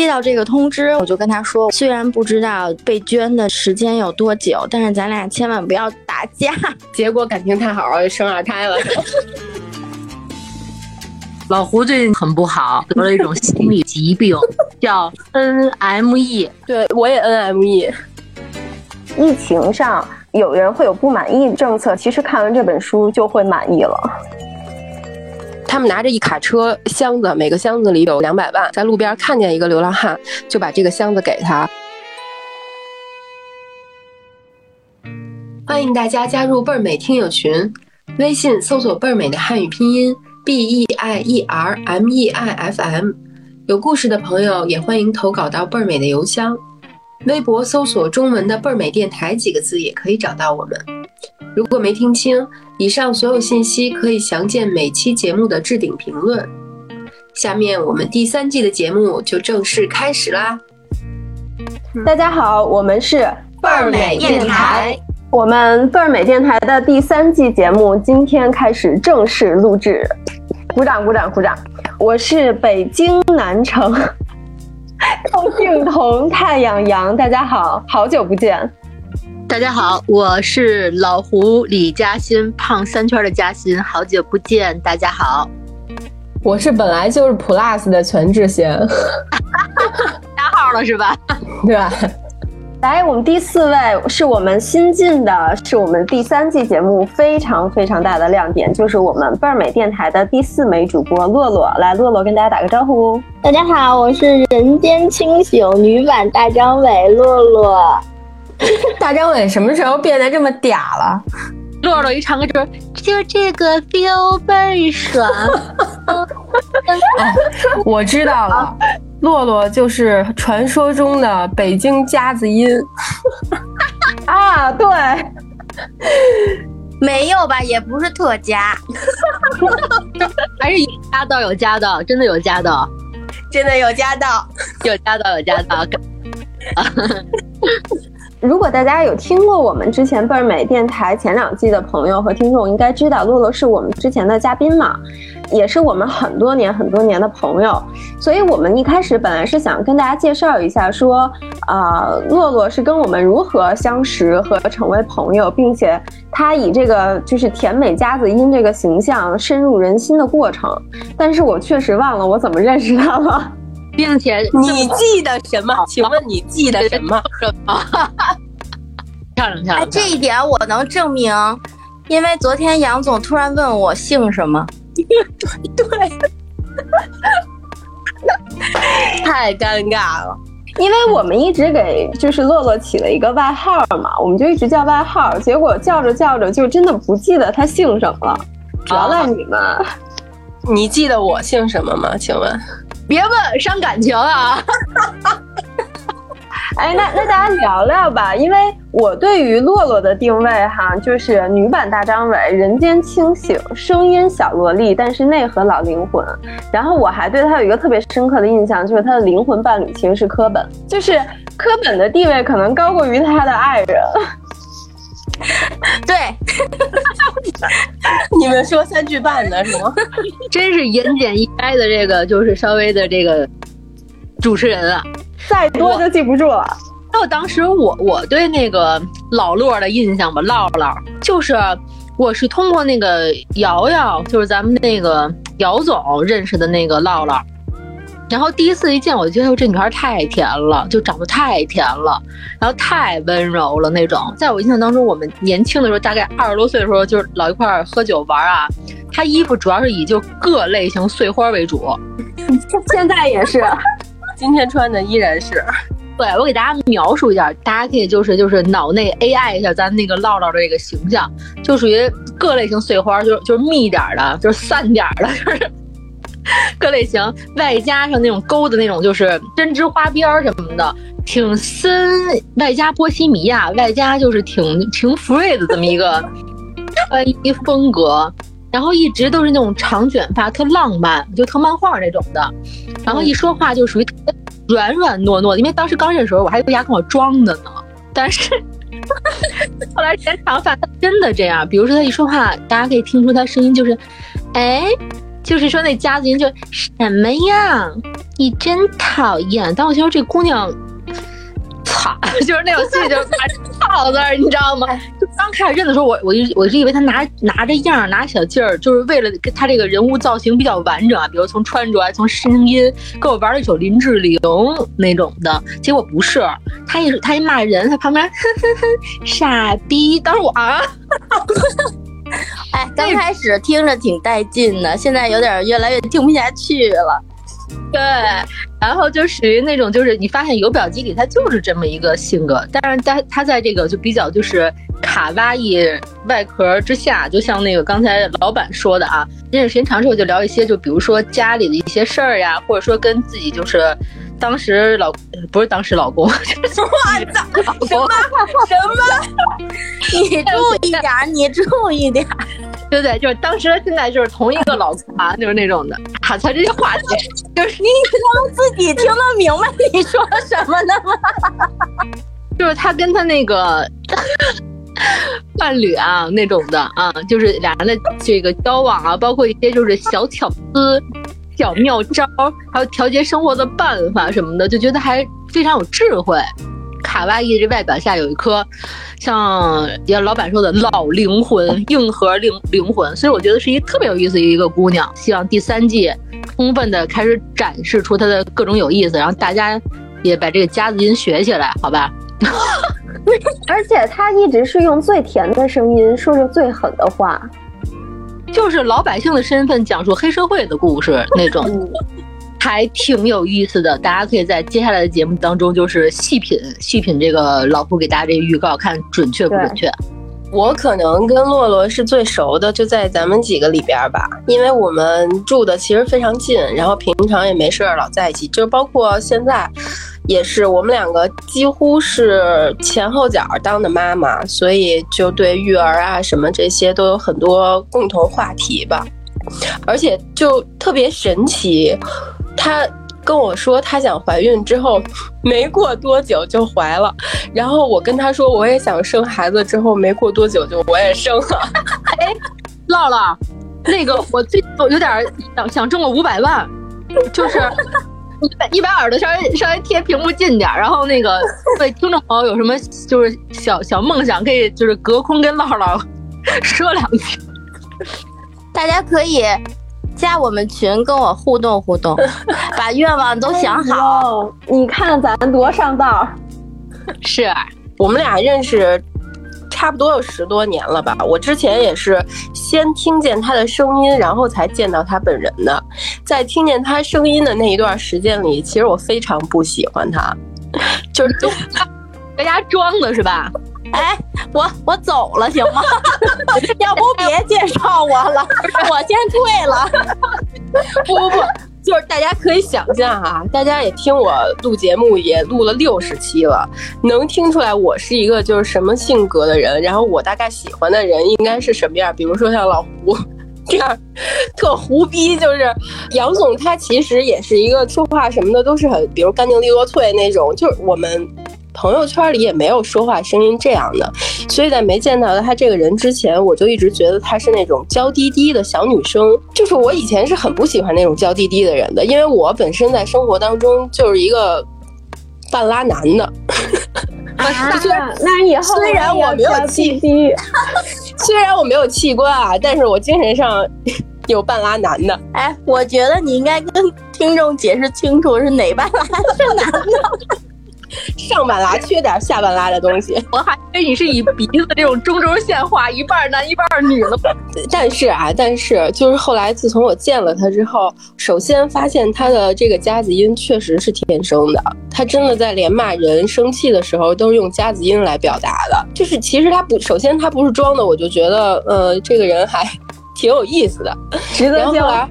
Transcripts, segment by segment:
接到这个通知，我就跟他说，虽然不知道被捐的时间有多久，但是咱俩千万不要打架。结果感情太好了，生二胎了。老胡最近很不好，得了一种心理疾病，叫 NME。对，我也 NME。疫情上有人会有不满意政策，其实看完这本书就会满意了。他们拿着一卡车箱子，每个箱子里有两百万，在路边看见一个流浪汉，就把这个箱子给他。欢迎大家加入倍儿美听友群，微信搜索“倍儿美”的汉语拼音 b e i e r m e i f m，有故事的朋友也欢迎投稿到倍儿美的邮箱。微博搜索中文的“倍儿美电台”几个字也可以找到我们。如果没听清，以上所有信息可以详见每期节目的置顶评论。下面我们第三季的节目就正式开始啦！大家好，我们是倍儿美电台，我们倍儿美电台的第三季节目今天开始正式录制，鼓掌鼓掌鼓掌！我是北京南城 高敬彤太阳阳，大家好好久不见。大家好，我是老胡李嘉欣，胖三圈的嘉欣，好久不见，大家好。我是本来就是 Plus 的全智贤，加号了是吧？对吧？来，我们第四位是我们新进的，是我们第三季节目非常非常大的亮点，就是我们倍儿美电台的第四枚主播洛洛。来，洛洛跟大家打个招呼。大家好，我是人间清醒女版大张伟洛洛。大张伟什么时候变得这么嗲了？洛洛一唱歌就是就这个 feel 倍爽。我知道了，洛洛就是传说中的北京夹子音。啊，对，没有吧？也不是特夹，还是有夹道有夹道，真的有夹道，真的有夹道，有夹道有夹道。如果大家有听过我们之前倍儿美电台前两季的朋友和听众，应该知道洛洛是我们之前的嘉宾嘛，也是我们很多年很多年的朋友。所以我们一开始本来是想跟大家介绍一下，说啊，洛洛是跟我们如何相识和成为朋友，并且他以这个就是甜美夹子音这个形象深入人心的过程。但是我确实忘了我怎么认识他了。并且你记得什么？请问你记得什么？漂亮漂亮！这一点我能证明，因为昨天杨总突然问我姓什么。对，太尴尬了。因为我们一直给就是洛洛起了一个外号嘛，我们就一直叫外号，结果叫着叫着就真的不记得他姓什么了，主要赖你们。你记得我姓什么吗？请问？别问，伤感情啊！哎，那那大家聊聊吧，因为我对于洛洛的定位哈，就是女版大张伟，人间清醒，声音小萝莉，但是内核老灵魂。然后我还对她有一个特别深刻的印象，就是她的灵魂伴侣其实是柯本，就是柯本的地位可能高过于她的爱人。对，你们说三句半的是吗？真是言简意赅的，这个就是稍微的这个主持人啊，再多就记不住了。那我当时我我对那个老洛的印象吧，唠唠就是我是通过那个瑶瑶，就是咱们那个姚总认识的那个唠唠。然后第一次一见，我就觉得这女孩太甜了，就长得太甜了，然后太温柔了那种。在我印象当中，我们年轻的时候，大概二十多岁的时候，就是老一块儿喝酒玩啊。她衣服主要是以就各类型碎花为主，现在也是，今天穿的依然是。对我给大家描述一下，大家可以就是就是脑内 AI 一下咱那个唠唠的这个形象，就属于各类型碎花，就是就是密点的，就是散点的，就是。各类型，外加上那种勾的那种，就是针织花边什么的，挺森。外加波西米亚，外加就是挺挺 free 的这么一个穿衣风格。然后一直都是那种长卷发，特浪漫，就特漫画那种的。然后一说话就属于软软糯糯的，因为当时刚认识的时候，我还以为他跟我装的呢。但是 后来剪长发，他真的这样。比如说他一说话，大家可以听出他声音就是，哎。就是说那夹子音就什么呀，你真讨厌。但我觉得这姑娘，操，就是那种心里就操字儿，你知道吗？就刚开始认的时候，我我就我是以为他拿拿着样儿拿小劲儿，就是为了跟他这个人物造型比较完整啊，比如从穿着，从声音，跟我玩了一首林志玲那种的。结果不是，他一他一骂人，他旁边哼哼哼傻逼，当时我啊。哎，刚开始听着挺带劲的，现在有点越来越听不下去了。对，然后就属于那种，就是你发现有表机里他就是这么一个性格，但是他他在这个就比较就是卡哇伊外壳之下，就像那个刚才老板说的啊，认识时间长之后就聊一些，就比如说家里的一些事儿呀，或者说跟自己就是当时老不是当时老公，我操，什么什么？你注意点，你注意点。对不对？就是当时现在就是同一个老公啊，就是那种的。他他这些话题，就是你他能自己听得明白你说什么呢吗？就是他跟他那个 伴侣啊那种的啊，就是俩人的这个交往啊，包括一些就是小巧思、小妙招，还有调节生活的办法什么的，就觉得还非常有智慧。卡哇伊这外表下有一颗，像也老板说的老灵魂、硬核灵灵魂，所以我觉得是一个特别有意思的一个姑娘。希望第三季充分的开始展示出她的各种有意思，然后大家也把这个夹子音学起来，好吧？而且她一直是用最甜的声音说着最狠的话，就是老百姓的身份讲述黑社会的故事那种。还挺有意思的，大家可以在接下来的节目当中，就是细品细品这个老胡给大家这个预告，看准确不准确。我可能跟洛洛是最熟的，就在咱们几个里边吧，因为我们住的其实非常近，然后平常也没事儿老在一起，就包括现在，也是我们两个几乎是前后脚当的妈妈，所以就对育儿啊什么这些都有很多共同话题吧，而且就特别神奇。她跟我说，她想怀孕之后，没过多久就怀了。然后我跟她说，我也想生孩子，之后没过多久就我也生了。哎，唠唠，那个我最近有点想想中个五百万，就是一百一百耳朵稍微稍微贴屏幕近点，然后那个对听众朋友有什么就是小小梦想，可以就是隔空跟唠唠说两句。大家可以。加我们群跟我互动互动，把愿望都想好。你看咱多上道，是我们俩认识差不多有十多年了吧？我之前也是先听见他的声音，然后才见到他本人的。在听见他声音的那一段时间里，其实我非常不喜欢他，就是都在家装的是吧？哎，我我走了行吗？要不别介绍我了，我先退了。不不不，就是大家可以想象啊，大家也听我录节目也录了六十期了，能听出来我是一个就是什么性格的人，然后我大概喜欢的人应该是什么样？比如说像老胡这样特胡逼，就是杨总他其实也是一个说话什么的都是很，比如干净利落脆那种，就是我们。朋友圈里也没有说话声音这样的，所以在没见到他这个人之前，我就一直觉得他是那种娇滴滴的小女生。就是我以前是很不喜欢那种娇滴滴的人的，因为我本身在生活当中就是一个半拉男的。啊，那以后虽然我没有气，虽然我没有器官啊，但是我精神上 有半拉男的。哎，我觉得你应该跟听众解释清楚是哪半拉是男的。上半拉缺点，下半拉的东西。我还以为你是以鼻子这种中轴线画一半男一半女呢。但是啊，但是就是后来，自从我见了他之后，首先发现他的这个夹子音确实是天生的。他真的在连骂人、生气的时候都是用夹子音来表达的。就是其实他不，首先他不是装的，我就觉得呃，这个人还挺有意思的。然后后来，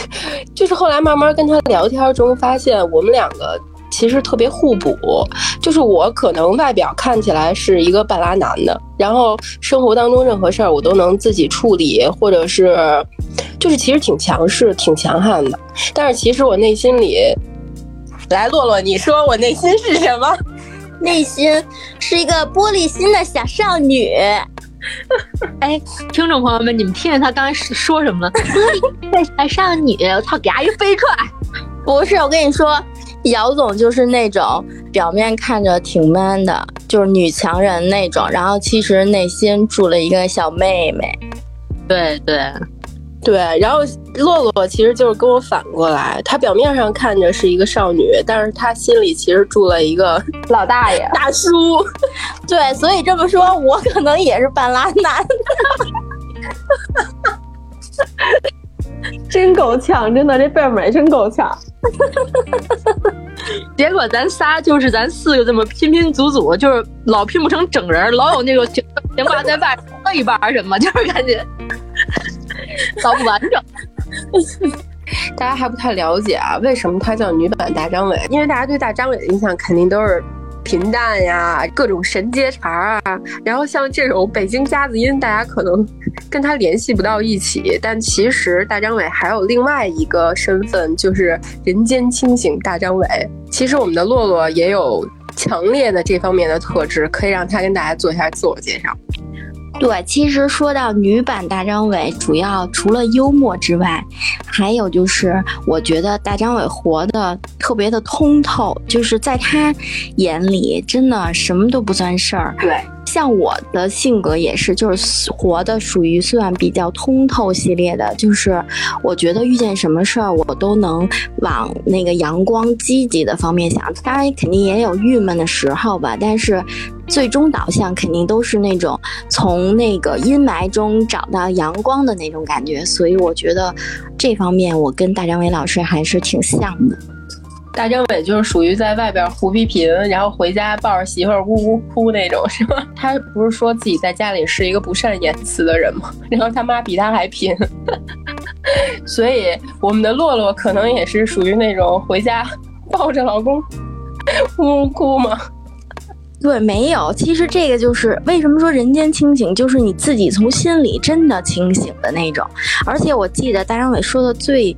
就是后来慢慢跟他聊天中，发现我们两个。其实特别互补，就是我可能外表看起来是一个半拉男的，然后生活当中任何事儿我都能自己处理，或者是，就是其实挺强势、挺强悍的。但是其实我内心里，来洛洛，你说我内心是什么？内心是一个玻璃心的小少女。哎，听众朋友们，你们听见他刚才说什么了？爱少女，我操，给阿姨飞出来！不是，我跟你说，姚总就是那种表面看着挺 man 的，就是女强人那种，然后其实内心住了一个小妹妹。对对。对，然后洛洛其实就是跟我反过来，她表面上看着是一个少女，但是她心里其实住了一个老大爷、大叔。对，所以这么说，我可能也是半拉男的。真够呛，真的这辈儿美，真够呛。结果咱仨就是咱四个这么拼拼组组，就是老拼不成整人，老有那个悬挂在外一半什么，就是感觉。老不完整，大家还不太了解啊？为什么她叫女版大张伟？因为大家对大张伟的印象肯定都是平淡呀，各种神接茬啊。然后像这种北京夹子音，大家可能跟他联系不到一起。但其实大张伟还有另外一个身份，就是人间清醒大张伟。其实我们的洛洛也有强烈的这方面的特质，可以让他跟大家做一下自我介绍。对，其实说到女版大张伟，主要除了幽默之外，还有就是我觉得大张伟活的特别的通透，就是在他眼里真的什么都不算事儿。对。像我的性格也是，就是活的属于算比较通透系列的，就是我觉得遇见什么事儿，我都能往那个阳光积极的方面想。当然肯定也有郁闷的时候吧，但是最终导向肯定都是那种从那个阴霾中找到阳光的那种感觉。所以我觉得这方面我跟大张伟老师还是挺像的。大张伟就是属于在外边胡逼贫，然后回家抱着媳妇儿呜呜哭那种，是吗？他不是说自己在家里是一个不善言辞的人吗？然后他妈比他还贫，所以我们的洛洛可能也是属于那种回家抱着老公呜呜哭吗？对，没有。其实这个就是为什么说人间清醒，就是你自己从心里真的清醒的那种。而且我记得大张伟说的最。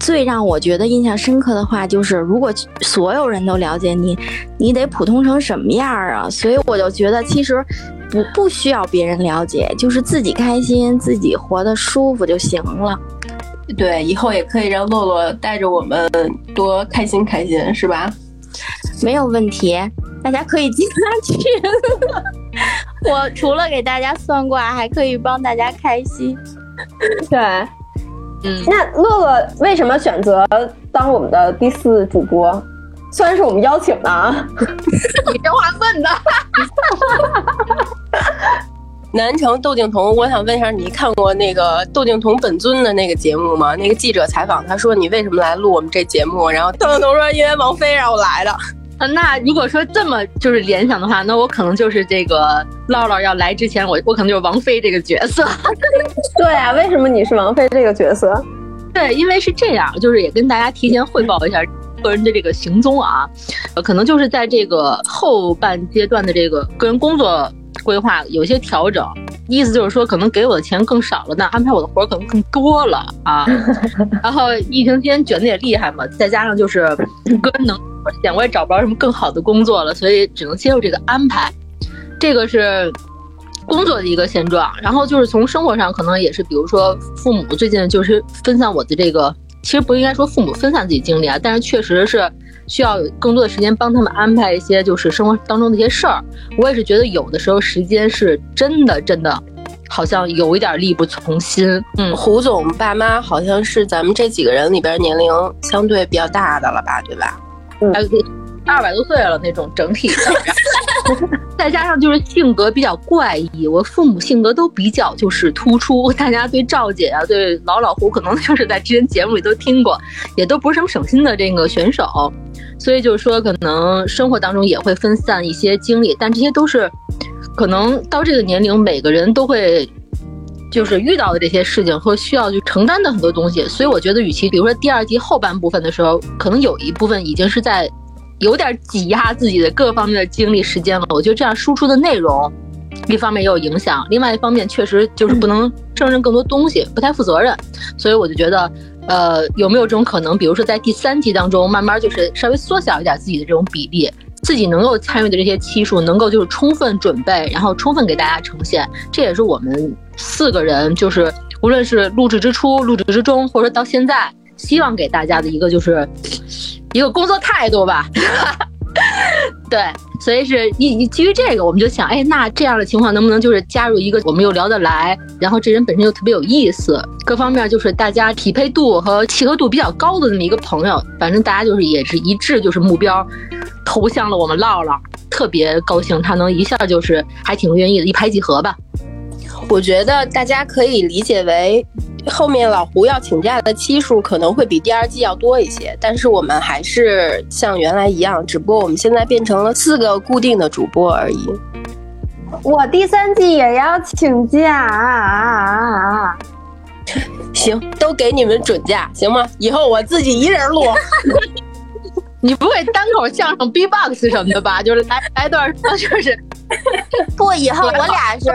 最让我觉得印象深刻的话就是，如果所有人都了解你，你得普通成什么样啊？所以我就觉得，其实不不需要别人了解，就是自己开心，自己活得舒服就行了。对，以后也可以让洛洛带着我们多开心开心，是吧？没有问题，大家可以进他群。我除了给大家算卦，还可以帮大家开心。对。嗯，那乐乐为什么选择当我们的第四主播？虽然是我们邀请的啊，你这话问的。南城窦靖童，我想问一下，你看过那个窦靖童本尊的那个节目吗？那个记者采访他说你为什么来录我们这节目？然后窦靖童说因为王菲让我来的。啊，那如果说这么就是联想的话，那我可能就是这个唠唠要来之前，我我可能就是王菲这个角色。对啊，为什么你是王菲这个角色？对，因为是这样，就是也跟大家提前汇报一下个人的这个行踪啊，呃，可能就是在这个后半阶段的这个个人工作规划有些调整，意思就是说可能给我的钱更少了，那安排我的活可能更多了啊。然后疫情期间卷的也厉害嘛，再加上就是个人能。现我也找不着什么更好的工作了，所以只能接受这个安排。这个是工作的一个现状，然后就是从生活上可能也是，比如说父母最近就是分散我的这个，其实不应该说父母分散自己精力啊，但是确实是需要有更多的时间帮他们安排一些就是生活当中的一些事儿。我也是觉得有的时候时间是真的真的好像有一点力不从心。嗯，胡总爸妈好像是咱们这几个人里边年龄相对比较大的了吧，对吧？还有二百多岁了那种整体的，再加上就是性格比较怪异，我父母性格都比较就是突出。大家对赵姐啊，对老老胡，可能就是在之前节目里都听过，也都不是什么省心的这个选手，所以就是说可能生活当中也会分散一些精力，但这些都是可能到这个年龄每个人都会。就是遇到的这些事情和需要去承担的很多东西，所以我觉得，与其比如说第二季后半部分的时候，可能有一部分已经是在有点挤压自己的各方面的精力时间了。我觉得这样输出的内容，一方面也有影响，另外一方面确实就是不能胜任更多东西，不太负责任。所以我就觉得，呃，有没有这种可能，比如说在第三季当中，慢慢就是稍微缩小一点自己的这种比例？自己能够参与的这些期数，能够就是充分准备，然后充分给大家呈现。这也是我们四个人，就是无论是录制之初、录制之中，或者说到现在，希望给大家的一个就是一个工作态度吧。对，所以是一基于这个，我们就想，哎，那这样的情况能不能就是加入一个我们又聊得来，然后这人本身又特别有意思，各方面就是大家匹配度和契合度比较高的这么一个朋友，反正大家就是也是一致，就是目标投向了我们唠唠，特别高兴他能一下就是还挺愿意的，一拍即合吧。我觉得大家可以理解为。后面老胡要请假的期数可能会比第二季要多一些，但是我们还是像原来一样，只不过我们现在变成了四个固定的主播而已。我第三季也要请假，啊行，都给你们准假，行吗？以后我自己一人录。你不会单口相声 B-box 什么的吧？就是来来段，就是不，以后我俩是，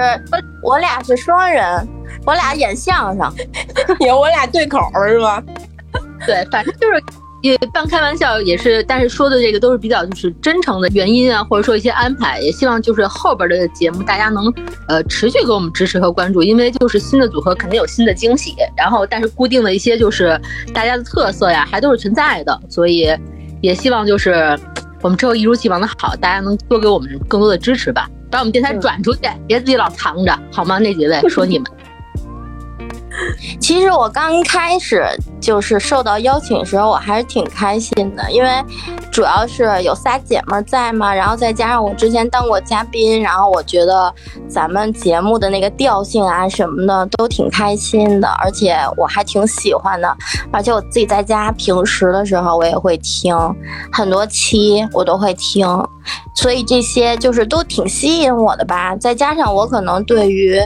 我俩是双人。我俩演相声，有我俩对口是吧？对，反正就是也半开玩笑，也是，但是说的这个都是比较就是真诚的原因啊，或者说一些安排，也希望就是后边的节目大家能呃持续给我们支持和关注，因为就是新的组合肯定有新的惊喜，然后但是固定的一些就是大家的特色呀还都是存在的，所以也希望就是我们之后一如既往的好，大家能多给我们更多的支持吧，把我们电台转出去，别自己老藏着好吗？那几位说你们。其实我刚开始就是受到邀请的时候，我还是挺开心的，因为主要是有仨姐妹在嘛，然后再加上我之前当过嘉宾，然后我觉得咱们节目的那个调性啊什么的都挺开心的，而且我还挺喜欢的，而且我自己在家平时的时候我也会听很多期，我都会听，所以这些就是都挺吸引我的吧。再加上我可能对于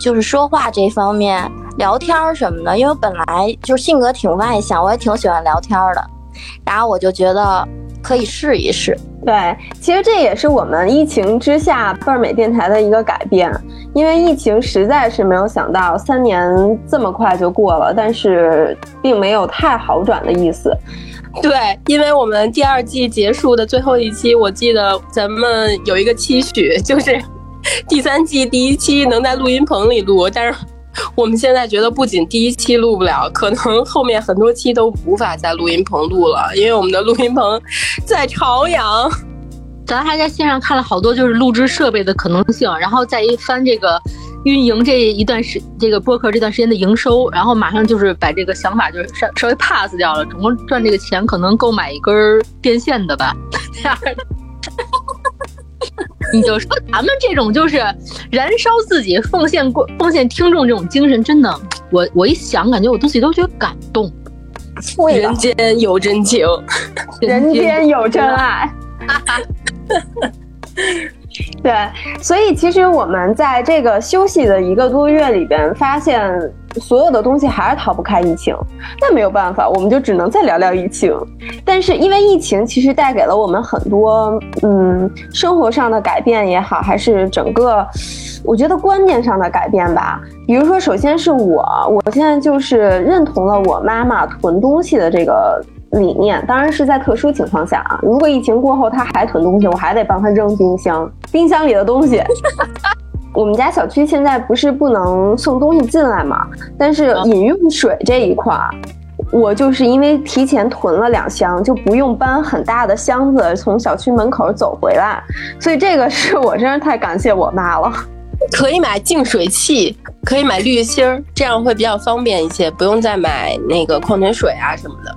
就是说话这方面。聊天什么的，因为本来就性格挺外向，我也挺喜欢聊天的，然后我就觉得可以试一试。对，其实这也是我们疫情之下倍儿美电台的一个改变，因为疫情实在是没有想到三年这么快就过了，但是并没有太好转的意思。对，因为我们第二季结束的最后一期，我记得咱们有一个期许，就是 第三季第一期能在录音棚里录，但是。我们现在觉得，不仅第一期录不了，可能后面很多期都无法在录音棚录了，因为我们的录音棚在朝阳。咱还在线上看了好多就是录制设备的可能性，然后再一翻这个运营这一段时这个播客这段时间的营收，然后马上就是把这个想法就是稍稍微 pass 掉了，总共赚这个钱可能够买一根电线的吧。这样的。你就说咱们这种就是燃烧自己、奉献过、奉献听众这种精神，真的，我我一想，感觉我自己都觉得感动。人间有真情，人间有真爱。对，所以其实我们在这个休息的一个多月里边，发现所有的东西还是逃不开疫情。那没有办法，我们就只能再聊聊疫情。但是因为疫情其实带给了我们很多，嗯，生活上的改变也好，还是整个，我觉得观念上的改变吧。比如说，首先是我，我现在就是认同了我妈妈囤东西的这个。理念当然是在特殊情况下啊，如果疫情过后她还囤东西，我还得帮她扔冰箱，冰箱里的东西。我们家小区现在不是不能送东西进来嘛，但是饮用水这一块，我就是因为提前囤了两箱，就不用搬很大的箱子从小区门口走回来，所以这个是我真是太感谢我妈了。可以买净水器，可以买滤芯儿，这样会比较方便一些，不用再买那个矿泉水啊什么的。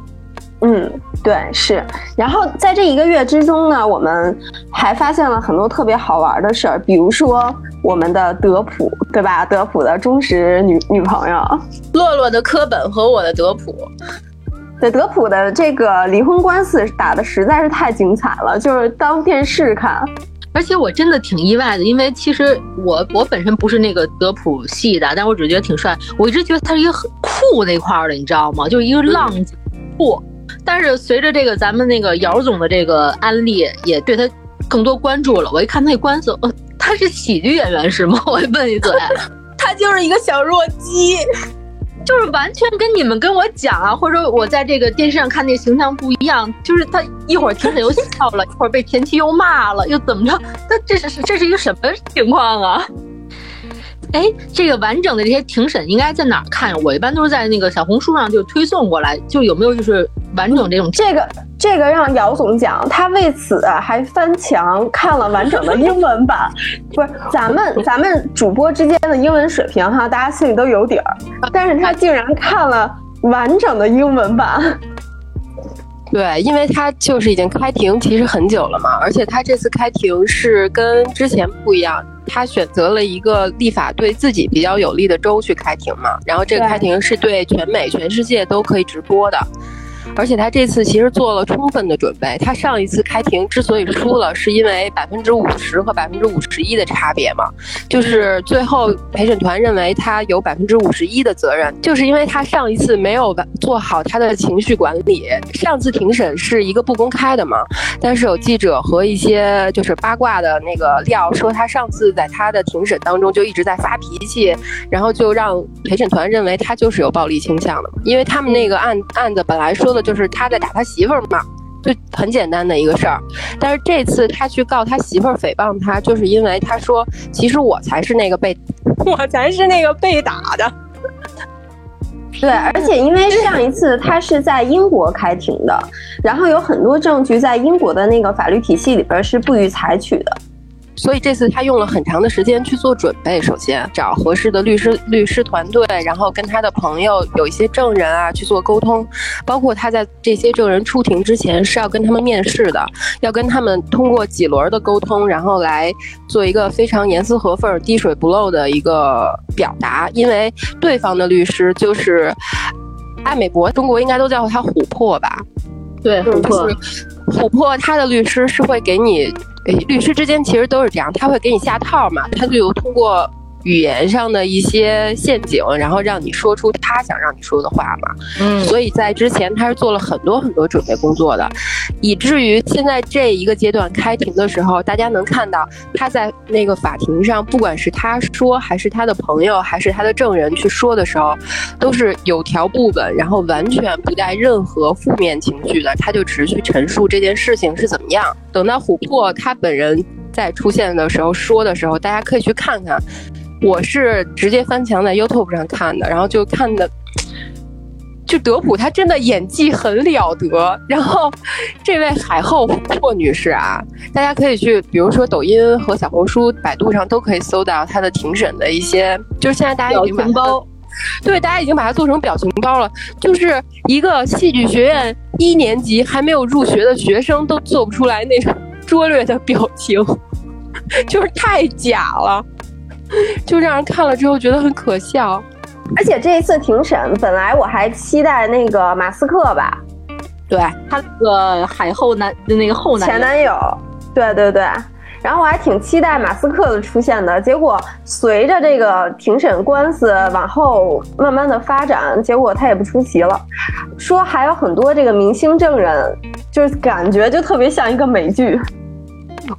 嗯，对，是。然后在这一个月之中呢，我们还发现了很多特别好玩的事儿，比如说我们的德普，对吧？德普的忠实女女朋友，洛洛的科本和我的德普。对，德普的这个离婚官司打的实在是太精彩了，就是当电视看。而且我真的挺意外的，因为其实我我本身不是那个德普系的，但我只觉得挺帅。我一直觉得他是一个很酷那块的，你知道吗？就是一个浪子酷。但是随着这个咱们那个姚总的这个安利，也对他更多关注了。我一看他那官司，哦，他是喜剧演员是吗？我问一嘴，他就是一个小弱鸡。就是完全跟你们跟我讲啊，或者说我在这个电视上看那形象不一样，就是他一会儿庭审又笑了，一会儿被前妻又骂了，又怎么着？他这是这是一个什么情况啊？哎，这个完整的这些庭审应该在哪儿看？我一般都是在那个小红书上就推送过来，就有没有就是完整这种？这个这个让姚总讲，他为此还翻墙看了完整的英文版。不是咱们咱们主播之间的英文水平哈，大家心里都有底儿，但是他竟然看了完整的英文版。对，因为他就是已经开庭，其实很久了嘛，而且他这次开庭是跟之前不一样，他选择了一个立法对自己比较有利的州去开庭嘛，然后这个开庭是对全美、全世界都可以直播的。而且他这次其实做了充分的准备。他上一次开庭之所以输了，是因为百分之五十和百分之五十一的差别嘛，就是最后陪审团认为他有百分之五十一的责任，就是因为他上一次没有做好他的情绪管理。上次庭审是一个不公开的嘛，但是有记者和一些就是八卦的那个料说，他上次在他的庭审当中就一直在发脾气，然后就让陪审团认为他就是有暴力倾向的，因为他们那个案案子本来说的。就是他在打他媳妇儿嘛，就很简单的一个事儿。但是这次他去告他媳妇儿诽谤他，就是因为他说，其实我才是那个被，我才是那个被打的。对，而且因为上一次他是在英国开庭的，然后有很多证据在英国的那个法律体系里边是不予采取的。所以这次他用了很长的时间去做准备，首先找合适的律师律师团队，然后跟他的朋友有一些证人啊去做沟通，包括他在这些证人出庭之前是要跟他们面试的，要跟他们通过几轮的沟通，然后来做一个非常严丝合缝、滴水不漏的一个表达，因为对方的律师就是艾美博，中国应该都叫他琥珀吧？对，琥珀，琥珀，他的律师是会给你。律师之间其实都是这样，他会给你下套嘛，他就通过语言上的一些陷阱，然后让你说出他想让你说的话嘛。嗯，所以在之前他是做了很多很多准备工作的，以至于现在这一个阶段开庭的时候，大家能看到他在那个法庭上，不管是他说还是他的朋友还是他的证人去说的时候，都是有条不紊，然后完全不带任何负面情绪的，他就只是去陈述这件事情是怎么样。等到琥珀他本人在出现的时候说的时候，大家可以去看看。我是直接翻墙在 YouTube 上看的，然后就看的，就德普他真的演技很了得。然后这位海后霍女士啊，大家可以去，比如说抖音和小红书、百度上都可以搜到她的庭审的一些，就是现在大家已经把包，对，大家已经把它做成表情包了，就是一个戏剧学院一年级还没有入学的学生都做不出来那种 拙劣的表情，就是太假了。就让人看了之后觉得很可笑，而且这一次庭审，本来我还期待那个马斯克吧，对他那个海后男的那个后男前男友，对对对，然后我还挺期待马斯克的出现的，结果随着这个庭审官司往后慢慢的发展，结果他也不出席了，说还有很多这个明星证人，就是感觉就特别像一个美剧。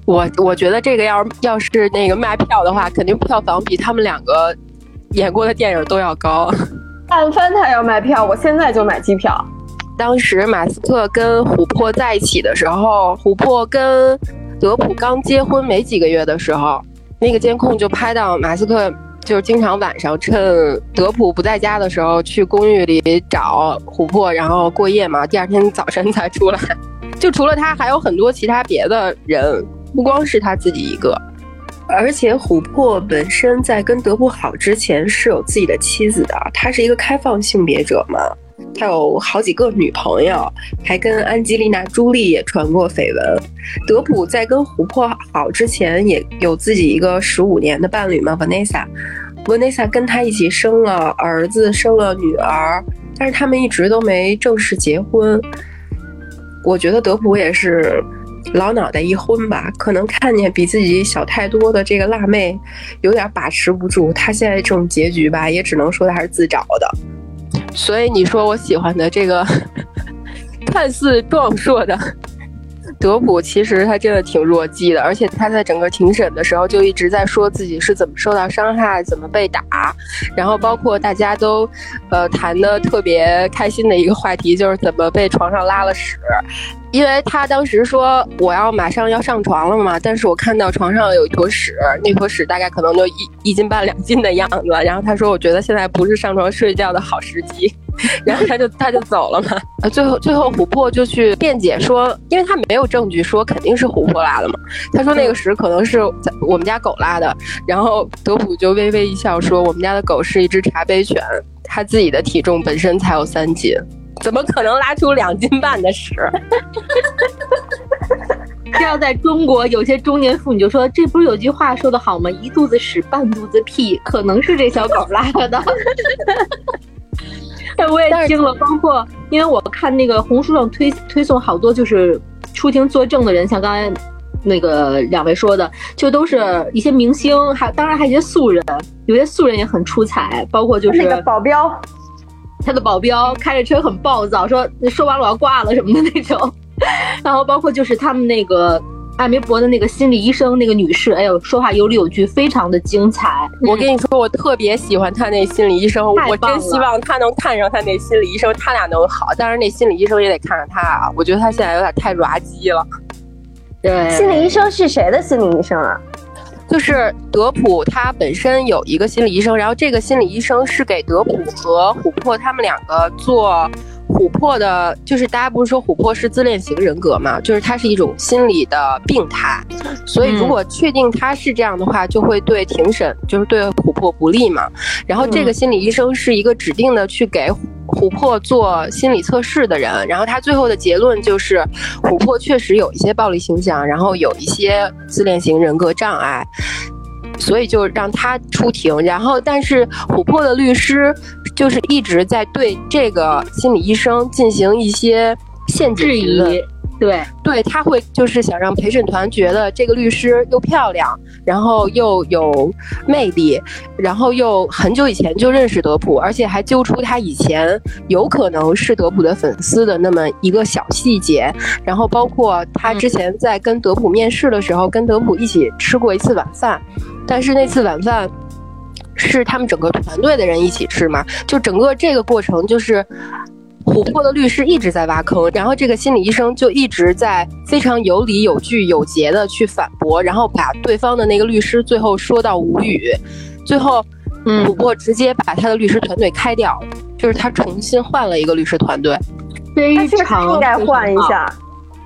我我觉得这个要是要是那个卖票的话，肯定票房比他们两个演过的电影都要高。但凡他要卖票，我现在就买机票。当时马斯克跟琥珀在一起的时候，琥珀跟德普刚结婚没几个月的时候，那个监控就拍到马斯克就是经常晚上趁德普不在家的时候去公寓里找琥珀，然后过夜嘛，第二天早晨才出来。就除了他，还有很多其他别的人，不光是他自己一个。而且琥珀本身在跟德普好之前是有自己的妻子的，他是一个开放性别者嘛，他有好几个女朋友，还跟安吉丽娜·朱莉也传过绯闻。德普在跟琥珀好之前也有自己一个十五年的伴侣嘛，Vanessa。Vanessa 跟他一起生了儿子，生了女儿，但是他们一直都没正式结婚。我觉得德普也是老脑袋一昏吧，可能看见比自己小太多的这个辣妹，有点把持不住。他现在这种结局吧，也只能说他是自找的。所以你说我喜欢的这个 看似壮硕的德普其实他真的挺弱鸡的，而且他在整个庭审的时候就一直在说自己是怎么受到伤害，怎么被打，然后包括大家都，呃，谈的特别开心的一个话题就是怎么被床上拉了屎，因为他当时说我要马上要上床了嘛，但是我看到床上有一坨屎，那坨屎大概可能就一一斤半两斤的样子，然后他说我觉得现在不是上床睡觉的好时机。然后他就他就走了嘛，呃，最后最后琥珀就去辩解说，因为他没有证据说肯定是琥珀拉的嘛，他说那个屎可能是在我们家狗拉的，然后德普就微微一笑说，我们家的狗是一只茶杯犬，它自己的体重本身才有三斤，怎么可能拉出两斤半的屎？这要在中国，有些中年妇女就说，这不是有句话说的好吗？一肚子屎，半肚子屁，可能是这小狗拉的。但我也听了，包括因为我看那个红书上推推送好多就是出庭作证的人，像刚才那个两位说的，就都是一些明星，还当然还有一些素人，有些素人也很出彩，包括就是那个保镖，他的保镖开着车很暴躁，说说完了我要挂了什么的那种，然后包括就是他们那个。艾梅博的那个心理医生，那个女士，哎呦，说话有理有据，非常的精彩。我跟你说，我特别喜欢他那心理医生，我真希望他能看上他那心理医生，他俩能好。但是那心理医生也得看上他啊，我觉得他现在有点太软鸡了。对，心理医生是谁的心理医生啊？就是德普他本身有一个心理医生，然后这个心理医生是给德普和琥珀他们两个做。琥珀的，就是大家不是说琥珀是自恋型人格嘛？就是它是一种心理的病态，所以如果确定他是这样的话，就会对庭审就是对琥珀不利嘛。然后这个心理医生是一个指定的去给琥珀做心理测试的人，然后他最后的结论就是琥珀确实有一些暴力倾向，然后有一些自恋型人格障碍。所以就让他出庭，然后但是琥珀的律师就是一直在对这个心理医生进行一些限制质疑，对对，他会就是想让陪审团觉得这个律师又漂亮，然后又有魅力，然后又很久以前就认识德普，而且还揪出他以前有可能是德普的粉丝的那么一个小细节，然后包括他之前在跟德普面试的时候，跟德普一起吃过一次晚饭。但是那次晚饭是他们整个团队的人一起吃嘛？就整个这个过程，就是琥珀的律师一直在挖坑，然后这个心理医生就一直在非常有理有据有节的去反驳，然后把对方的那个律师最后说到无语。最后，嗯琥珀直接把他的律师团队开掉，就是他重新换了一个律师团队，非常应该换一下。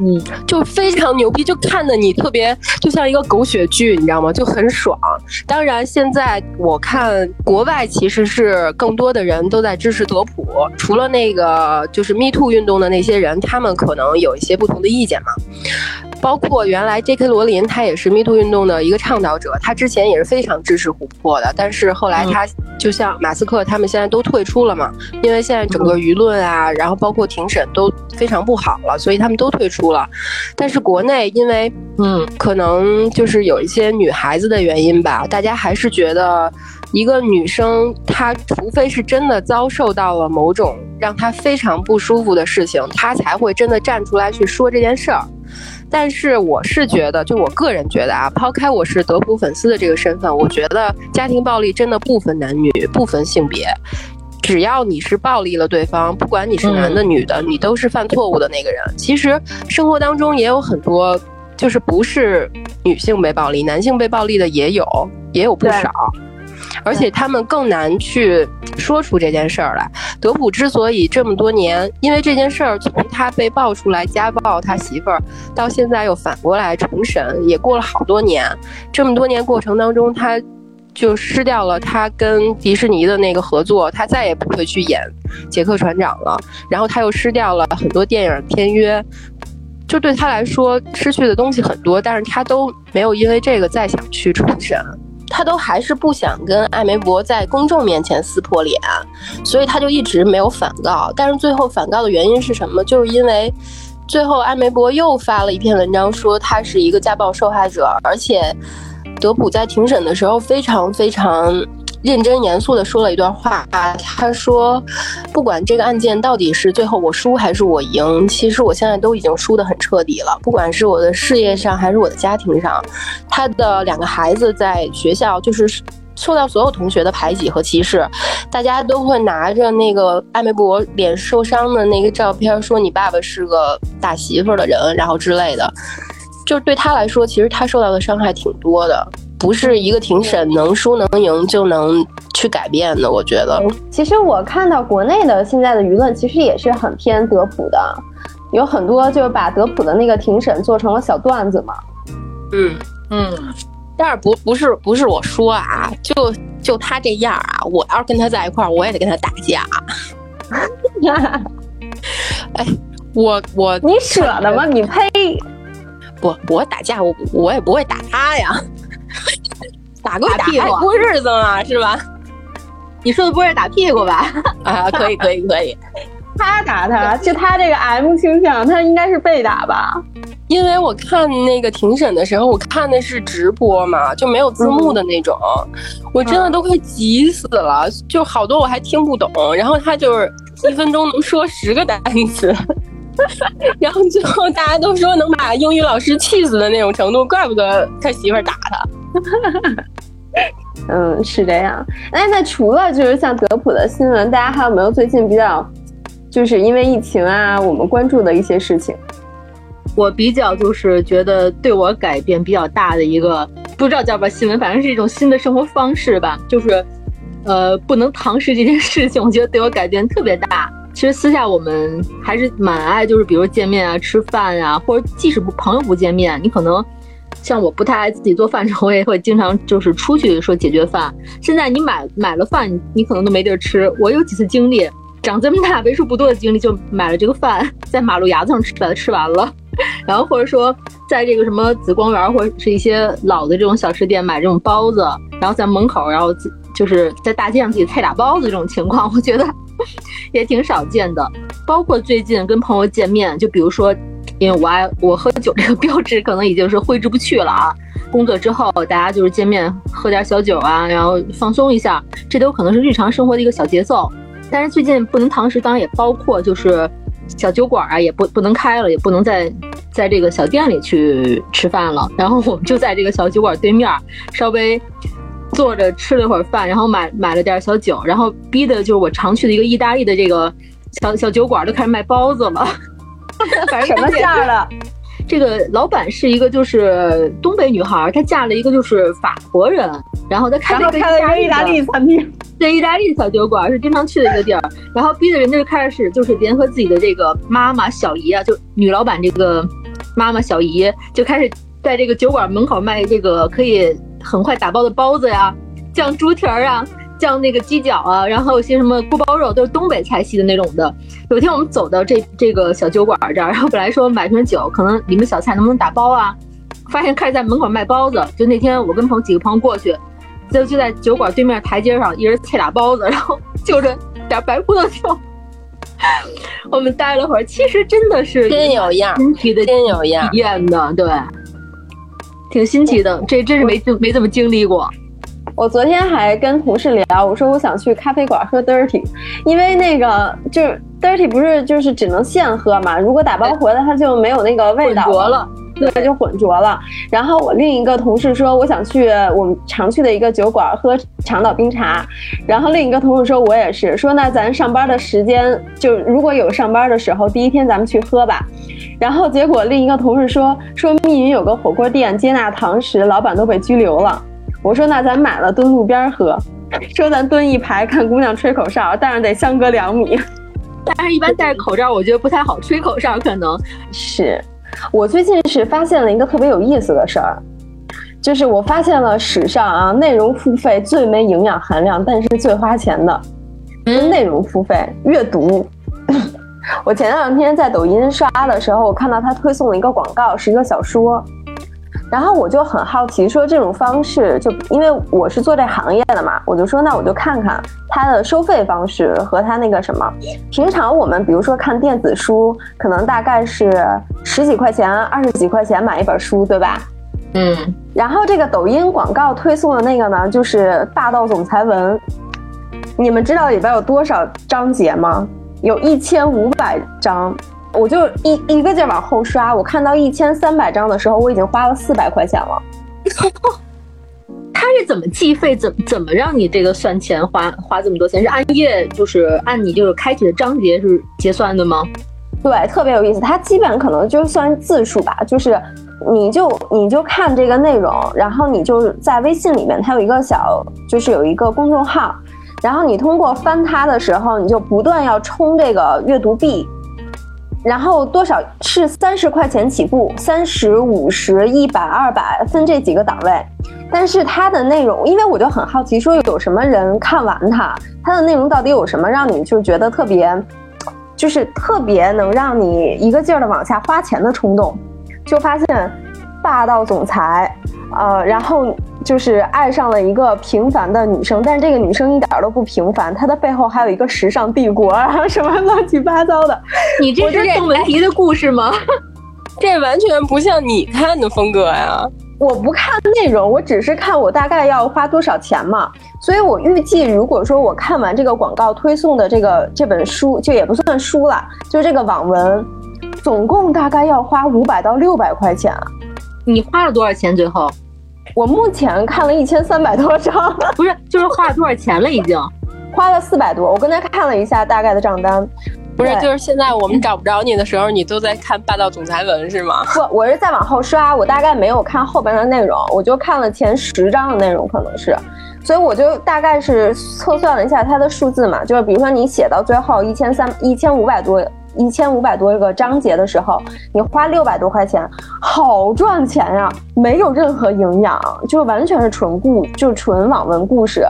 嗯，就非常牛逼，就看的你特别就像一个狗血剧，你知道吗？就很爽。当然，现在我看国外其实是更多的人都在支持德普，除了那个就是 Me Too 运动的那些人，他们可能有一些不同的意见嘛。包括原来 J.K. 罗琳，他也是 Me Too 运动的一个倡导者，他之前也是非常支持琥珀的，但是后来他就像马斯克他们现在都退出了嘛，因为现在整个舆论啊，然后包括庭审都非常不好了，所以他们都退出了。但是国内因为嗯，可能就是有一些女孩子的原因吧，大家还是觉得一个女生她除非是真的遭受到了某种让她非常不舒服的事情，她才会真的站出来去说这件事儿。但是我是觉得，就我个人觉得啊，抛开我是德普粉丝的这个身份，我觉得家庭暴力真的不分男女，不分性别，只要你是暴力了对方，不管你是男的女的，你都是犯错误的那个人。其实生活当中也有很多，就是不是女性被暴力，男性被暴力的也有，也有不少。而且他们更难去说出这件事儿来。德普之所以这么多年，因为这件事儿从他被爆出来家暴他媳妇儿，到现在又反过来重审，也过了好多年。这么多年过程当中，他就失掉了他跟迪士尼的那个合作，他再也不会去演杰克船长了。然后他又失掉了很多电影片约，就对他来说失去的东西很多，但是他都没有因为这个再想去重审。他都还是不想跟艾梅博在公众面前撕破脸，所以他就一直没有反告。但是最后反告的原因是什么？就是因为最后艾梅博又发了一篇文章，说他是一个家暴受害者，而且德普在庭审的时候非常非常认真严肃的说了一段话，他说：“不管这个案件到底是最后我输还是我赢，其实我现在都已经输得很彻底了。不管是我的事业上还是我的家庭上，他的两个孩子在学校就是受到所有同学的排挤和歧视，大家都会拿着那个艾梅博脸受伤的那个照片，说你爸爸是个打媳妇的人，然后之类的。就是对他来说，其实他受到的伤害挺多的。”不是一个庭审能输能赢就能去改变的，我觉得。其实我看到国内的现在的舆论，其实也是很偏德普的，有很多就是把德普的那个庭审做成了小段子嘛。嗯嗯，但是不不是不是我说啊，就就他这样啊，我要是跟他在一块儿，我也得跟他打架。哎，我我你舍得吗？你呸！不，我打架我我也不会打他呀。打过屁股过日子嘛，是吧？你说的不是打屁股吧？啊，可以可以可以。他打他，就他这个 M 倾向，他应该是被打吧？因为我看那个庭审的时候，我看的是直播嘛，就没有字幕的那种，我真的都快急死了，就好多我还听不懂。然后他就是一分钟能说十个单词，然后最后大家都说能把英语老师气死的那种程度，怪不得他媳妇打他。嗯，是这样。哎，那除了就是像德普的新闻，大家还有没有最近比较，就是因为疫情啊，我们关注的一些事情？我比较就是觉得对我改变比较大的一个，不知道叫不叫新闻，反正是一种新的生活方式吧。就是，呃，不能堂食这件事情，我觉得对我改变特别大。其实私下我们还是蛮爱，就是比如见面啊、吃饭啊，或者即使不朋友不见面，你可能。像我不太爱自己做饭的时候，我也会经常就是出去说解决饭。现在你买买了饭，你可能都没地儿吃。我有几次经历，长这么大为数不多的经历，就买了这个饭，在马路牙子上吃，把它吃完了。然后或者说在这个什么紫光园或者是一些老的这种小吃店买这种包子，然后在门口，然后就是在大街上自己菜打包子这种情况，我觉得 也挺少见的。包括最近跟朋友见面，就比如说。因为我爱我喝酒这个 标志可能已经是挥之不去了啊！工作之后，大家就是见面喝点小酒啊，然后放松一下，这都可能是日常生活的一个小节奏。但是最近不能堂食，当然也包括就是小酒馆啊，也不不能开了，也不能在在这个小店里去吃饭了。然后我们就在这个小酒馆对面稍微坐着吃了一会儿饭，然后买买了点小酒，然后逼的就是我常去的一个意大利的这个小小酒馆都开始卖包子了。反正什么馅的？这个老板是一个就是东北女孩，她嫁了一个就是法国人，然后她开了一个意大利餐厅，在意大利小酒馆是经常去的一个地儿，然后逼着人家就开始就是联合自己的这个妈妈小姨啊，就女老板这个妈妈小姨就开始在这个酒馆门口卖这个可以很快打包的包子呀，酱猪蹄儿啊。酱那个鸡脚啊，然后有些什么锅包肉，都是东北菜系的那种的。有一天我们走到这这个小酒馆这儿，然后本来说买瓶酒，可能里面小菜能不能打包啊？发现开始在门口卖包子。就那天我跟朋几个朋友过去，就就在酒馆对面台阶上，一人切俩包子，然后就着点白葡萄酒，我们待了会儿。其实真的是真有样，新奇的真有样，体验的对，挺新奇的。这真是没没怎么经历过。我昨天还跟同事聊，我说我想去咖啡馆喝 dirty，因为那个就是 dirty 不是就是只能现喝嘛，如果打包回来它就没有那个味道了，对，就混浊了。然后我另一个同事说我想去我们常去的一个酒馆喝长岛冰茶，然后另一个同事说我也是，说那咱上班的时间就如果有上班的时候，第一天咱们去喝吧。然后结果另一个同事说说密云有个火锅店接纳堂食，老板都被拘留了。我说那咱买了蹲路边喝，说咱蹲一排看姑娘吹口哨，但是得相隔两米。但是，一般戴着口罩，我觉得不太好吹口哨。可能 是我最近是发现了一个特别有意思的事儿，就是我发现了史上啊内容付费最没营养含量，但是最花钱的，内容付费阅读。我前两天在抖音刷的时候，我看到他推送了一个广告，是一个小说。然后我就很好奇，说这种方式，就因为我是做这行业的嘛，我就说那我就看看它的收费方式和它那个什么。平常我们比如说看电子书，可能大概是十几块钱、二十几块钱买一本书，对吧？嗯，然后这个抖音广告推送的那个呢，就是霸道总裁文。你们知道里边有多少章节吗？有一千五百章。我就一一个劲儿往后刷，我看到一千三百章的时候，我已经花了四百块钱了。他是怎么计费？怎怎么让你这个算钱花花这么多钱？是按页，就是按你就是开启的章节是结算的吗？对，特别有意思。它基本可能就算字数吧，就是你就你就看这个内容，然后你就在微信里面，它有一个小，就是有一个公众号，然后你通过翻它的时候，你就不断要充这个阅读币。然后多少是三十块钱起步，三十五十一百二百分这几个档位，但是它的内容，因为我就很好奇，说有什么人看完它，它的内容到底有什么让你就觉得特别，就是特别能让你一个劲儿的往下花钱的冲动，就发现霸道总裁，呃，然后。就是爱上了一个平凡的女生，但是这个女生一点都不平凡，她的背后还有一个时尚帝国啊，什么乱七八糟的。你这是邓文迪的故事吗？这完全不像你看的风格呀！我不看内容，我只是看我大概要花多少钱嘛。所以我预计，如果说我看完这个广告推送的这个这本书，就也不算书了，就这个网文，总共大概要花五百到六百块钱。你花了多少钱？最后？我目前看了一千三百多张，不是，就是花了多少钱了？已经花了四百多。我刚才看了一下大概的账单，不是，就是现在我们找不着你的时候，你都在看霸道总裁文是吗？不，我是在往后刷，我大概没有看后边的内容，我就看了前十章的内容，可能是，所以我就大概是测算了一下它的数字嘛，就是比如说你写到最后一千三一千五百多。一千五百多个章节的时候，你花六百多块钱，好赚钱呀！没有任何营养，就完全是纯故，就纯网文故事。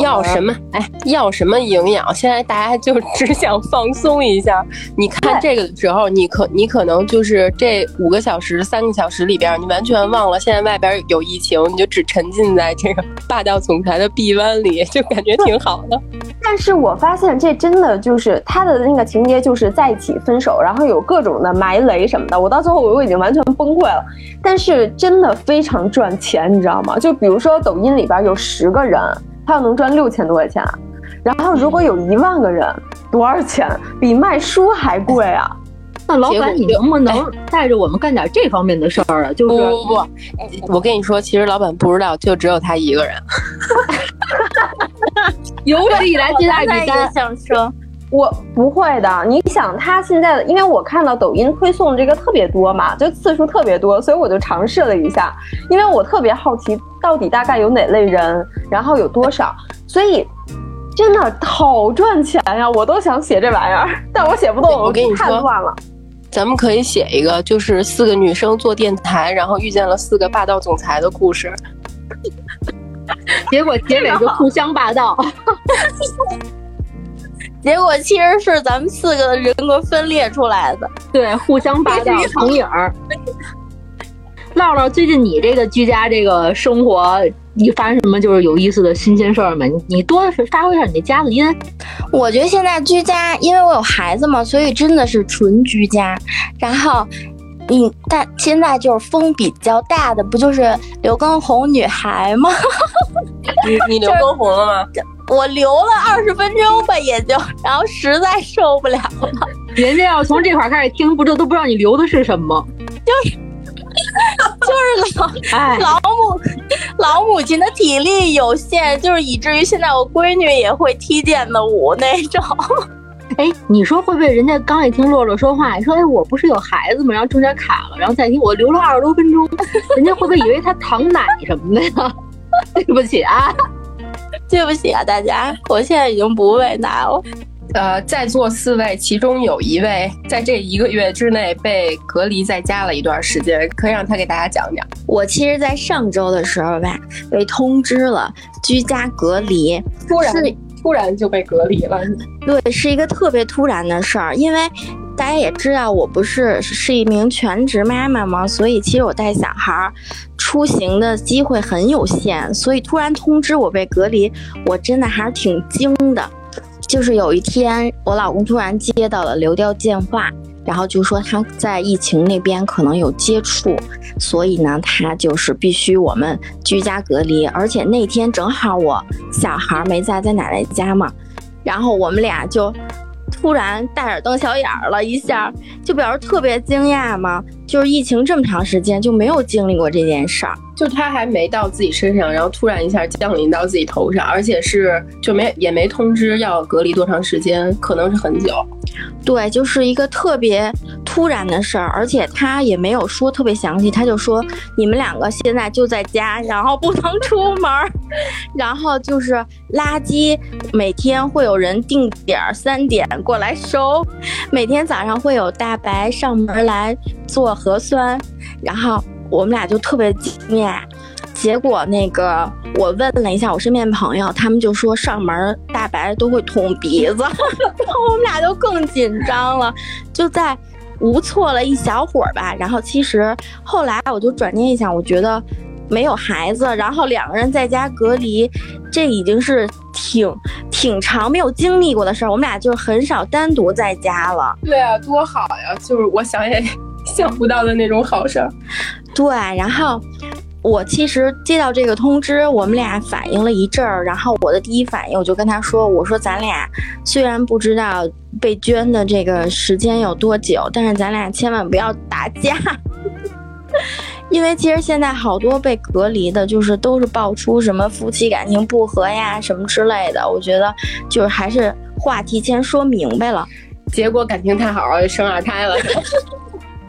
要什么？哎，要什么营养？现在大家就 只想放松一下。你看这个的时候，你可你可能就是这五个小时、三个小时里边，你完全忘了现在外边有疫情，你就只沉浸在这个霸道总裁的臂弯里，就感觉挺好的。但是我发现这真的就是他的那个情节，就是在一起分手，然后有各种的埋雷什么的。我到最后我已经完全崩溃了。但是真的非常赚钱，你知道吗？就比如说抖音里边有十个人。他要能赚六千多块钱，然后如果有一万个人，多少钱？比卖书还贵啊！那老板，你能不能带着我们干点这方面的事儿啊？就是不不不，我跟你说，其实老板不知道，就只有他一个人。有史以来最大笔单，想说。我不会的，你想他现在，因为我看到抖音推送这个特别多嘛，就次数特别多，所以我就尝试了一下，因为我特别好奇到底大概有哪类人，然后有多少，所以真的好赚钱呀！我都想写这玩意儿，但我写不动，我跟你说，太乱了。咱们可以写一个，就是四个女生做电台，然后遇见了四个霸道总裁的故事，结果结尾就互相霸道。结果其实是咱们四个的人格分裂出来的，对，互相霸道成影儿。唠唠，最近你这个居家这个生活，你发生什么就是有意思的新鲜事儿没？你多是发挥一下你的家子音。我觉得现在居家，因为我有孩子嘛，所以真的是纯居家。然后，你但现在就是风比较大的，不就是刘畊宏女孩吗？你你刘畊宏了吗？我留了二十分钟吧，也就，然后实在受不了了。人家要从这块开始听，不知道都不知道你留的是什么，就是就是老老母老母亲的体力有限，就是以至于现在我闺女也会踢毽子舞那种。哎，你说会不会人家刚一听洛洛说话，说哎我不是有孩子吗？然后中间卡了，然后再听我留了二十多分钟，人家会不会以为他糖奶什么的呀？对不起啊。对不起啊，大家，我现在已经不喂奶了。呃，在座四位，其中有一位在这一个月之内被隔离在家了一段时间，可以让他给大家讲讲。我其实，在上周的时候吧，被通知了居家隔离，突然突然就被隔离了。对，是一个特别突然的事儿，因为。大家也知道，我不是是一名全职妈妈吗？所以其实我带小孩出行的机会很有限，所以突然通知我被隔离，我真的还是挺惊的。就是有一天，我老公突然接到了流调电话，然后就说他在疫情那边可能有接触，所以呢，他就是必须我们居家隔离。而且那天正好我小孩没在，在奶奶家嘛，然后我们俩就突然大眼瞪小眼儿了一下，就表示特别惊讶嘛。就是疫情这么长时间就没有经历过这件事儿。就他还没到自己身上，然后突然一下降临到自己头上，而且是就没也没通知要隔离多长时间，可能是很久。对，就是一个特别突然的事儿，而且他也没有说特别详细，他就说你们两个现在就在家，然后不能出门儿，然后就是垃圾每天会有人定点儿三点过来收，每天早上会有大白上门来做核酸，然后。我们俩就特别惊讶，结果那个我问了一下我身边朋友，他们就说上门大白都会捅鼻子，然后我们俩就更紧张了，就在无措了一小会儿吧。然后其实后来我就转念一想，我觉得没有孩子，然后两个人在家隔离，这已经是挺挺长没有经历过的事儿。我们俩就很少单独在家了。对啊，多好呀！就是我想也 想不到的那种好事儿。对，然后我其实接到这个通知，我们俩反应了一阵儿，然后我的第一反应我就跟他说：“我说咱俩虽然不知道被捐的这个时间有多久，但是咱俩千万不要打架，因为其实现在好多被隔离的，就是都是爆出什么夫妻感情不和呀什么之类的。我觉得就是还是话提前说明白了，结果感情太好了，生二胎了。”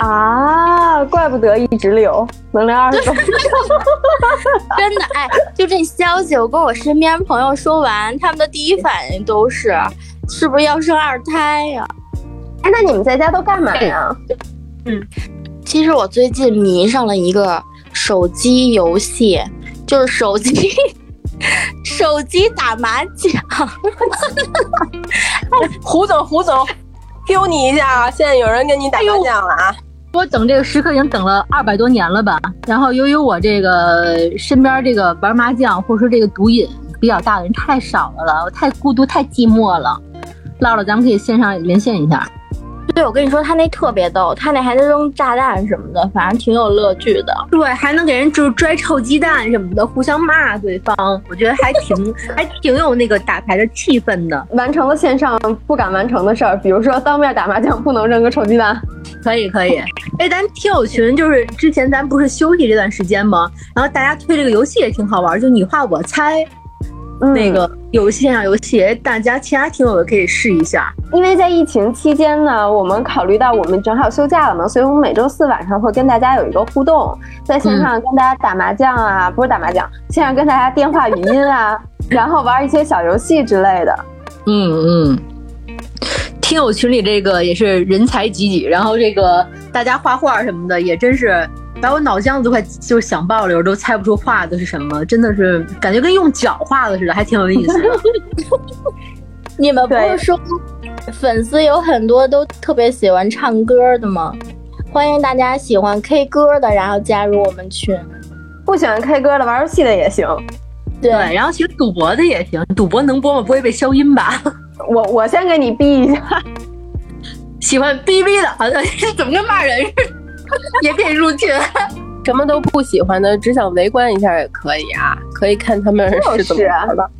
啊，怪不得一直留能留二十多 真的哎，就这消息，我跟我身边朋友说完，他们的第一反应都是，是不是要生二胎呀？哎，那你们在家都干嘛呀？嗯，其实我最近迷上了一个手机游戏，就是手机 手机打麻将。胡总，胡总。Q 你一下啊！现在有人跟你打麻将了啊！我等这个时刻已经等了二百多年了吧？然后由于我这个身边这个玩麻将或者说这个毒瘾比较大的人太少了了，我太孤独太寂寞了。唠唠，咱们可以线上连线一下。对，我跟你说，他那特别逗，他那还能扔炸弹什么的，反正挺有乐趣的。对，还能给人就是拽臭鸡蛋什么的，互相骂对方，我觉得还挺还挺有那个打牌的气氛的。完成了线上不敢完成的事儿，比如说当面打麻将不能扔个臭鸡蛋。可以可以。哎，咱听友群就是之前咱不是休息这段时间吗？然后大家推这个游戏也挺好玩，就你画我猜。那个游戏线上游戏，大家其他听友的可以试一下。因为在疫情期间呢，我们考虑到我们正好休假了嘛，所以我们每周四晚上会跟大家有一个互动，在线上跟大家打麻将啊，不是打麻将，线上跟大家电话语音啊，然后玩一些小游戏之类的。嗯嗯，听友群里这个也是人才济济，然后这个大家画画什么的也真是。把我脑浆子都快就想爆了，我都猜不出画的是什么，真的是感觉跟用脚画的似的，还挺有意思的。你们不是说粉丝有很多都特别喜欢唱歌的吗？欢迎大家喜欢 K 歌的，然后加入我们群。不喜欢 K 歌的，玩游戏的也行。对，然后其实赌博的也行。赌博能播吗？不会被消音吧？我我先给你逼一下。喜欢逼逼的，好像 怎么跟骂人似的。也可以入群，什么都不喜欢的，只想围观一下也可以啊，可以看他们是怎么玩的。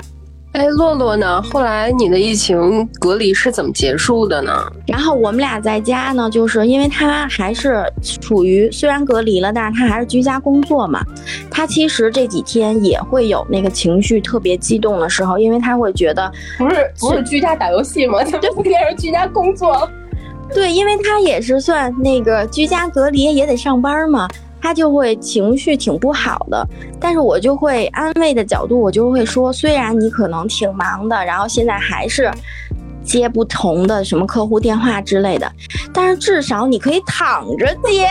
哎，洛洛呢？后来你的疫情隔离是怎么结束的呢？然后我们俩在家呢，就是因为他还是处于虽然隔离了，但是他还是居家工作嘛。他其实这几天也会有那个情绪特别激动的时候，因为他会觉得不是不是居家打游戏吗？怎么变成居家工作？对，因为他也是算那个居家隔离，也得上班嘛，他就会情绪挺不好的。但是我就会安慰的角度，我就会说，虽然你可能挺忙的，然后现在还是接不同的什么客户电话之类的，但是至少你可以躺着接。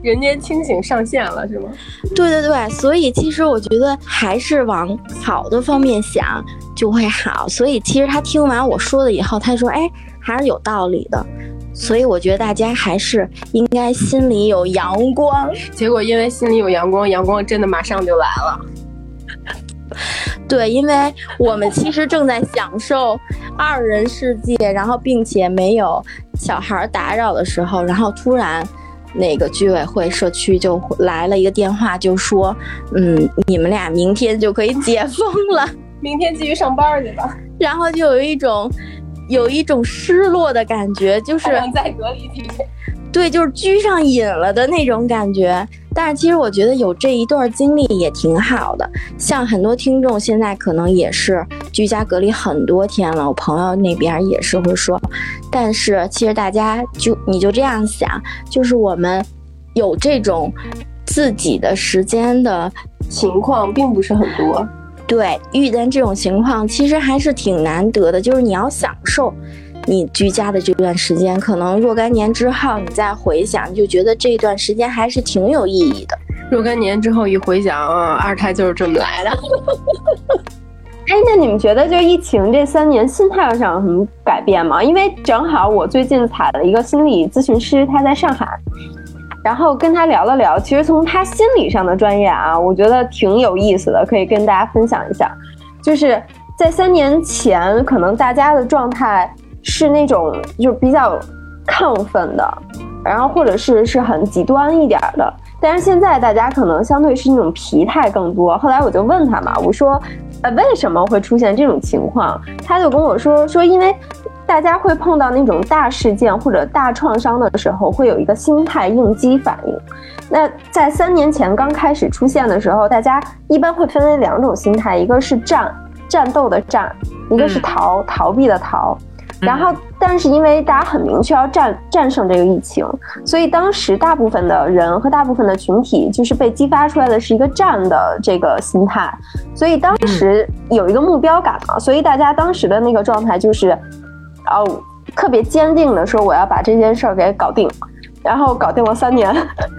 人间清醒上线了是吗？对对对，所以其实我觉得还是往好的方面想就会好。所以其实他听完我说的以后，他说：“哎，还是有道理的。”所以我觉得大家还是应该心里有阳光。结果因为心里有阳光，阳光真的马上就来了。对，因为我们其实正在享受二人世界，然后并且没有小孩打扰的时候，然后突然。那个居委会社区就来了一个电话，就说：“嗯，你们俩明天就可以解封了，明天继续上班去吧。”然后就有一种有一种失落的感觉，就是在隔离几天。对，就是居上瘾了的那种感觉。但是其实我觉得有这一段经历也挺好的。像很多听众现在可能也是居家隔离很多天了，我朋友那边也是会说。但是其实大家就你就这样想，就是我们有这种自己的时间的情况并不是很多。对，遇见这种情况其实还是挺难得的，就是你要享受。你居家的这段时间，可能若干年之后你再回想，就觉得这段时间还是挺有意义的。若干年之后一回想，二胎就是这么来的。哎，那你们觉得就疫情这三年，心态上有什么改变吗？因为正好我最近采了一个心理咨询师，他在上海，然后跟他聊了聊，其实从他心理上的专业啊，我觉得挺有意思的，可以跟大家分享一下。就是在三年前，可能大家的状态。是那种就比较亢奋的，然后或者是是很极端一点的，但是现在大家可能相对是那种疲态更多。后来我就问他嘛，我说，呃，为什么会出现这种情况？他就跟我说，说因为大家会碰到那种大事件或者大创伤的时候，会有一个心态应激反应。那在三年前刚开始出现的时候，大家一般会分为两种心态，一个是战战斗的战，一个是逃逃避的逃。然后，但是因为大家很明确要战战胜这个疫情，所以当时大部分的人和大部分的群体就是被激发出来的是一个战的这个心态，所以当时有一个目标感嘛，所以大家当时的那个状态就是，哦，特别坚定的说我要把这件事儿给搞定，然后搞定了三年，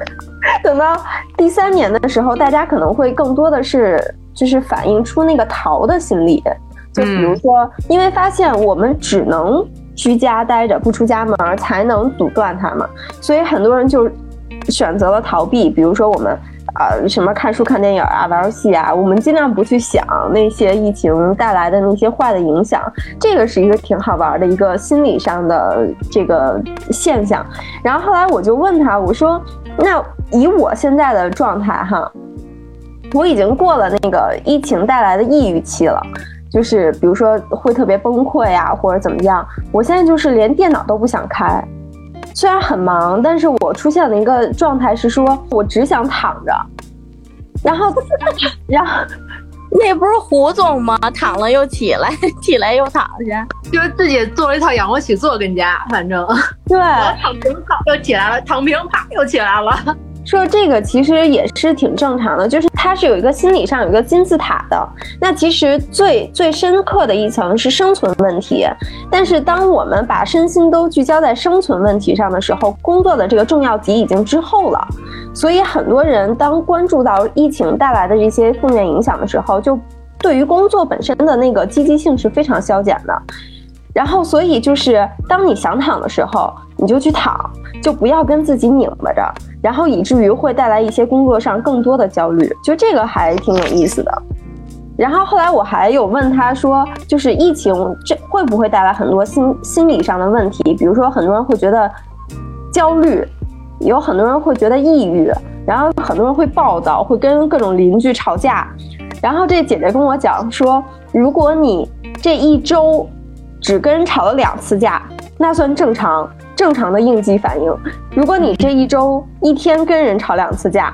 等到第三年的时候，大家可能会更多的是就是反映出那个逃的心理。就比如说，因为发现我们只能居家待着不出家门，才能阻断它嘛，所以很多人就选择了逃避。比如说我们啊，什么看书、看电影啊、玩游戏啊，我们尽量不去想那些疫情带来的那些坏的影响。这个是一个挺好玩的一个心理上的这个现象。然后后来我就问他，我说：“那以我现在的状态哈，我已经过了那个疫情带来的抑郁期了。”就是比如说会特别崩溃啊，或者怎么样。我现在就是连电脑都不想开，虽然很忙，但是我出现的一个状态是说我只想躺着。然后，然后 那不是胡总吗？躺了又起来，起来又躺下，就是自己做了一套仰卧起坐跟家，反正对，躺平躺又起来了，躺平啪又起来了。说这个其实也是挺正常的，就是它是有一个心理上有一个金字塔的。那其实最最深刻的一层是生存问题，但是当我们把身心都聚焦在生存问题上的时候，工作的这个重要级已经之后了。所以很多人当关注到疫情带来的这些负面影响的时候，就对于工作本身的那个积极性是非常消减的。然后，所以就是当你想躺的时候，你就去躺，就不要跟自己拧巴着，然后以至于会带来一些工作上更多的焦虑。就这个还挺有意思的。然后后来我还有问他说，就是疫情这会不会带来很多心心理上的问题？比如说很多人会觉得焦虑，有很多人会觉得抑郁，然后很多人会暴躁，会跟各种邻居吵架。然后这姐姐跟我讲说，如果你这一周。只跟人吵了两次架，那算正常正常的应激反应。如果你这一周一天跟人吵两次架，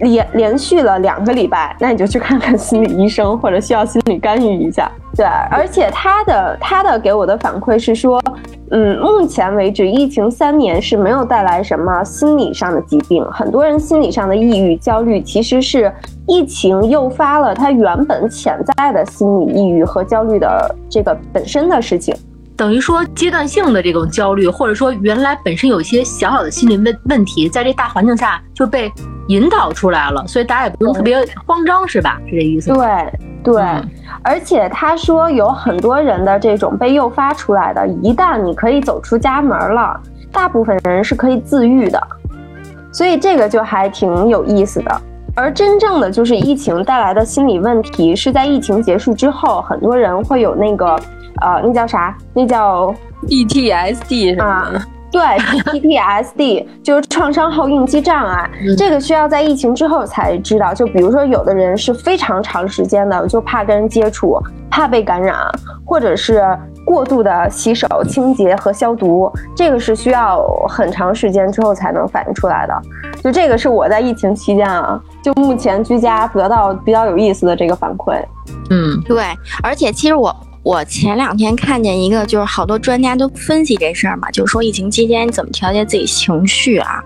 连连续了两个礼拜，那你就去看看心理医生，或者需要心理干预一下。对，而且他的他的给我的反馈是说，嗯，目前为止疫情三年是没有带来什么心理上的疾病。很多人心理上的抑郁、焦虑，其实是疫情诱发了他原本潜在的心理抑郁和焦虑的这个本身的事情。等于说阶段性的这种焦虑，或者说原来本身有一些小小的心理问问题，在这大环境下就被引导出来了，所以大家也不用特别慌张，是吧？是这意思？对对，而且他说有很多人的这种被诱发出来的，一旦你可以走出家门了，大部分人是可以自愈的，所以这个就还挺有意思的。而真正的就是疫情带来的心理问题，是在疫情结束之后，很多人会有那个。呃，那叫啥？那叫 PTSD 什么啊。对 PTSD，就是创伤后应激障碍。嗯这个需要在疫情之后才知道。就比如说，有的人是非常长时间的，就怕跟人接触，怕被感染，或者是过度的洗手、清洁和消毒，这个是需要很长时间之后才能反映出来的。就这个是我在疫情期间啊，就目前居家得到比较有意思的这个反馈。嗯，对，而且其实我我前两天看见一个，就是好多专家都分析这事儿嘛，就是说疫情期间怎么调节自己情绪啊。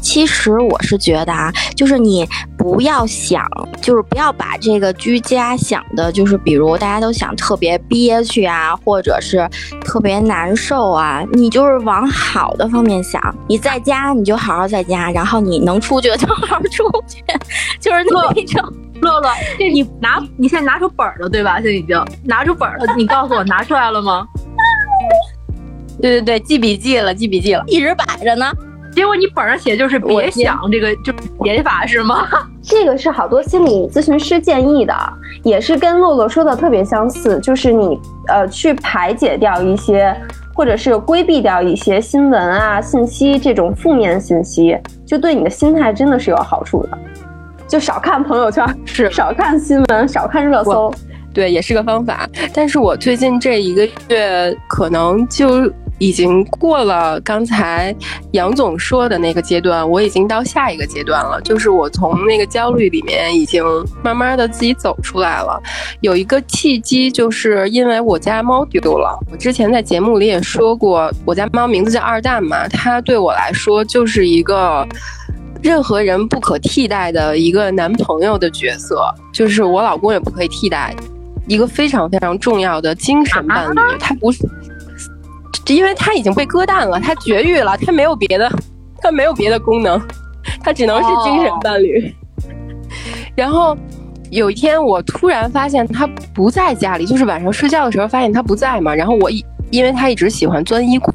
其实我是觉得啊，就是你不要想，就是不要把这个居家想的，就是比如大家都想特别憋屈啊，或者是特别难受啊，你就是往好的方面想。你在家你就好好在家，然后你能出去就好好出去，就是那种。乐 乐，这你拿你现在拿出本儿了对吧？现在已经拿出本儿了，你告诉我拿出来了吗？对对对，记笔记了，记笔记了。一直摆着呢。结果你本上写就是别想这个就是写法是吗？这个是好多心理咨询师建议的，也是跟洛洛说的特别相似，就是你呃去排解掉一些，或者是规避掉一些新闻啊、信息这种负面信息，就对你的心态真的是有好处的。就少看朋友圈，是少看新闻，少看热搜。对，也是个方法。但是我最近这一个月，可能就已经过了刚才杨总说的那个阶段，我已经到下一个阶段了，就是我从那个焦虑里面已经慢慢的自己走出来了。有一个契机，就是因为我家猫丢了。我之前在节目里也说过，我家猫名字叫二蛋嘛，它对我来说就是一个。任何人不可替代的一个男朋友的角色，就是我老公也不可以替代，一个非常非常重要的精神伴侣。他不是，因为他已经被割蛋了，他绝育了，他没有别的，他没有别的功能，他只能是精神伴侣。然后有一天，我突然发现他不在家里，就是晚上睡觉的时候发现他不在嘛。然后我一，因为他一直喜欢钻衣柜。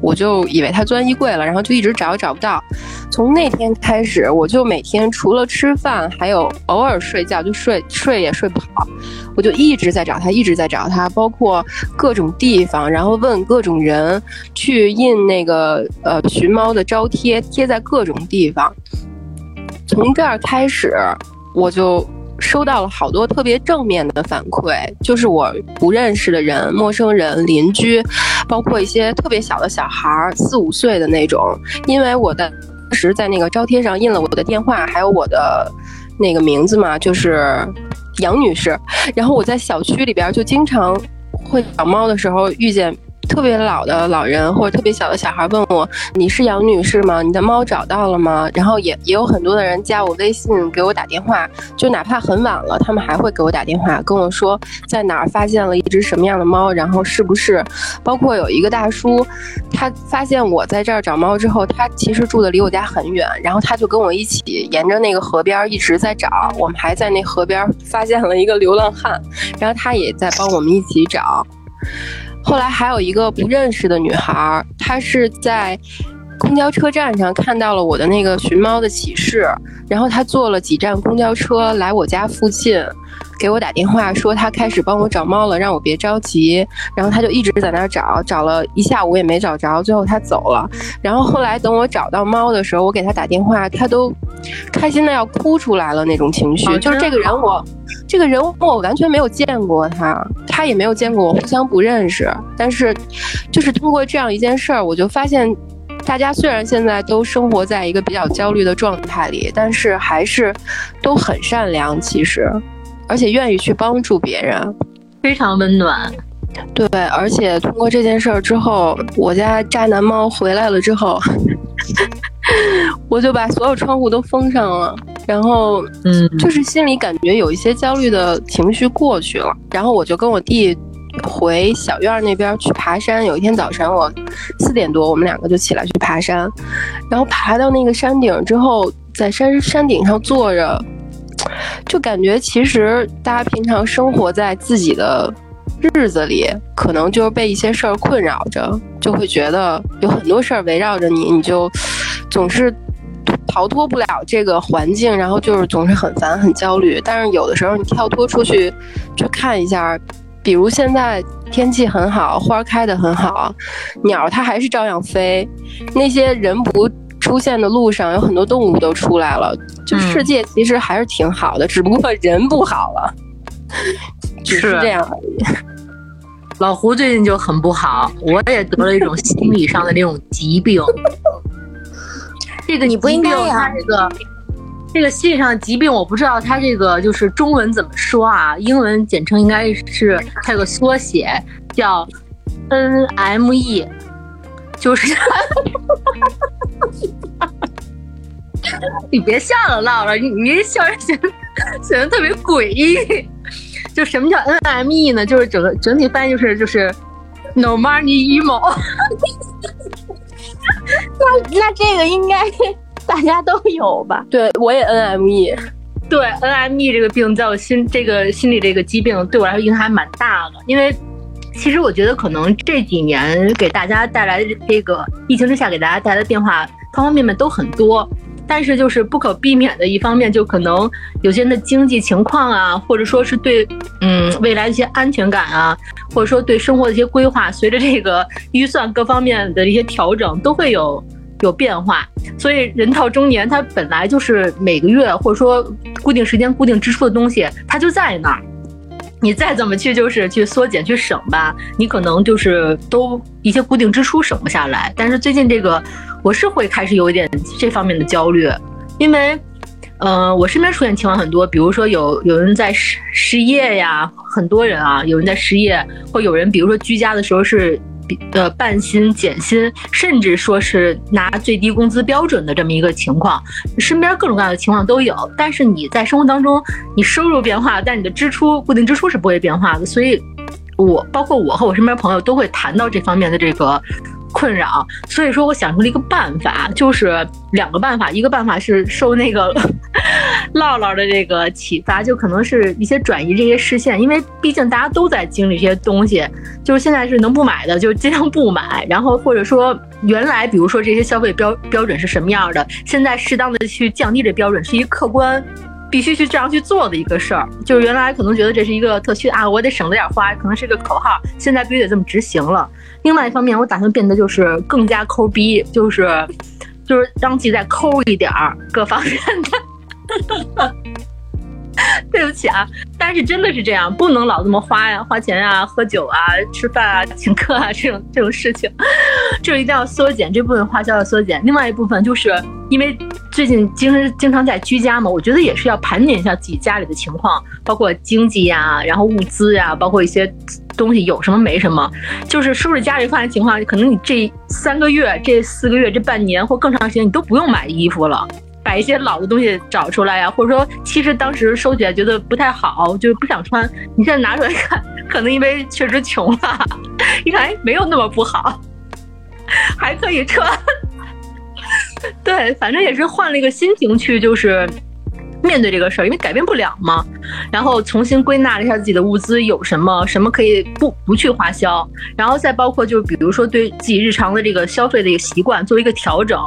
我就以为他钻衣柜了，然后就一直找找不到。从那天开始，我就每天除了吃饭，还有偶尔睡觉，就睡睡也睡不好，我就一直在找他，一直在找他，包括各种地方，然后问各种人，去印那个呃寻猫的招贴，贴在各种地方。从这儿开始，我就。收到了好多特别正面的反馈，就是我不认识的人、陌生人、邻居，包括一些特别小的小孩儿，四五岁的那种。因为我的当时在那个招贴上印了我的电话，还有我的那个名字嘛，就是杨女士。然后我在小区里边就经常会找猫的时候遇见。特别老的老人或者特别小的小孩问我：“你是杨女士吗？你的猫找到了吗？”然后也也有很多的人加我微信给我打电话，就哪怕很晚了，他们还会给我打电话跟我说在哪儿发现了一只什么样的猫，然后是不是？包括有一个大叔，他发现我在这儿找猫之后，他其实住的离我家很远，然后他就跟我一起沿着那个河边一直在找。我们还在那河边发现了一个流浪汉，然后他也在帮我们一起找。后来还有一个不认识的女孩，她是在公交车站上看到了我的那个寻猫的启示，然后她坐了几站公交车来我家附近，给我打电话说他开始帮我找猫了，让我别着急。然后他就一直在那儿找，找了一下午也没找着，最后他走了。然后后来等我找到猫的时候，我给他打电话，他都开心的要哭出来了那种情绪，就是这个人我。这个人我完全没有见过他，他也没有见过我，互相不认识。但是，就是通过这样一件事儿，我就发现，大家虽然现在都生活在一个比较焦虑的状态里，但是还是都很善良，其实，而且愿意去帮助别人，非常温暖。对，而且通过这件事儿之后，我家渣男猫回来了之后，我就把所有窗户都封上了。然后，嗯，就是心里感觉有一些焦虑的情绪过去了。然后我就跟我弟回小院那边去爬山。有一天早晨，我四点多，我们两个就起来去爬山。然后爬到那个山顶之后，在山山顶上坐着，就感觉其实大家平常生活在自己的日子里，可能就是被一些事儿困扰着，就会觉得有很多事儿围绕着你，你就总是。逃脱不了这个环境，然后就是总是很烦、很焦虑。但是有的时候你跳脱出去，去看一下比如现在天气很好，花开的很好，鸟它还是照样飞。那些人不出现的路上，有很多动物都出来了。就世界其实还是挺好的，只不过人不好了，只是这样而已。老胡最近就很不好，我也得了一种心理上的那种疾病。这个你不应该呀，这个这个心理上的疾病，我不知道它这个就是中文怎么说啊？英文简称应该是它有个缩写叫 NME，就是。你别笑了，唠唠，你你笑着显显得特别诡异。就什么叫 NME 呢？就是整个整体翻译就是就是 No Money Emo。那那这个应该大家都有吧？对，我也 NME。对 NME 这个病在我心这个心理这个疾病对我来说影响还蛮大的，因为其实我觉得可能这几年给大家带来的这个疫情之下给大家带来的变化方方面面都很多。但是就是不可避免的一方面，就可能有些人的经济情况啊，或者说是对嗯未来一些安全感啊，或者说对生活的一些规划，随着这个预算各方面的一些调整，都会有有变化。所以人到中年，他本来就是每个月或者说固定时间固定支出的东西，它就在那儿。你再怎么去就是去缩减去省吧，你可能就是都一些固定支出省不下来。但是最近这个。我是会开始有一点这方面的焦虑，因为，呃，我身边出现情况很多，比如说有有人在失失业呀，很多人啊，有人在失业，或有人比如说居家的时候是，的，半薪减薪，甚至说是拿最低工资标准的这么一个情况，身边各种各样的情况都有。但是你在生活当中，你收入变化，但你的支出固定支出是不会变化的，所以，我包括我和我身边朋友都会谈到这方面的这个。困扰，所以说我想出了一个办法，就是两个办法。一个办法是受那个 唠唠的这个启发，就可能是一些转移这些视线，因为毕竟大家都在经历这些东西，就是现在是能不买的就尽量不买，然后或者说原来比如说这些消费标标准是什么样的，现在适当的去降低这标准，是一个客观。必须去这样去做的一个事儿，就是原来可能觉得这是一个特区啊，我得省着点花，可能是个口号，现在必须得这么执行了。另外一方面，我打算变得就是更加抠逼，就是就是让自己再抠一点儿各方面的。对不起啊，但是真的是这样，不能老这么花呀，花钱呀，喝酒啊，吃饭啊，请客啊，这种这种事情，就一定要缩减这部分花销要缩减。另外一部分就是因为最近经经常在居家嘛，我觉得也是要盘点一下自己家里的情况，包括经济呀，然后物资呀，包括一些东西有什么没什么，就是收拾家里饭的情况，可能你这三个月、这四个月、这半年或更长时间，你都不用买衣服了。把一些老的东西找出来呀，或者说，其实当时收起来觉得不太好，就不想穿。你现在拿出来看，可能因为确实穷了，一看哎没有那么不好，还可以穿。对，反正也是换了一个心情去，就是。面对这个事儿，因为改变不了嘛，然后重新归纳了一下自己的物资有什么，什么可以不不去花销，然后再包括就是比如说对自己日常的这个消费的一个习惯做一个调整，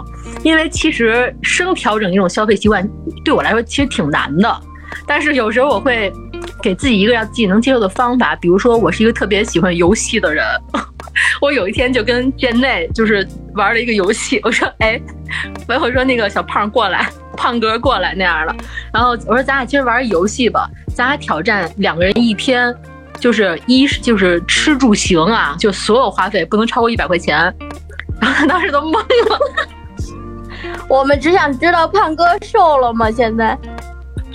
因为其实生调整一种消费习惯对我来说其实挺难的，但是有时候我会给自己一个让自己能接受的方法，比如说我是一个特别喜欢游戏的人。我有一天就跟店内就是玩了一个游戏，我说哎，我一会说那个小胖过来，胖哥过来那样了，然后我说咱俩今儿玩游戏吧，咱俩挑战两个人一天，就是一就是吃住行啊，就所有花费不能超过一百块钱，然后他当时都懵了。我们只想知道胖哥瘦了吗？现在，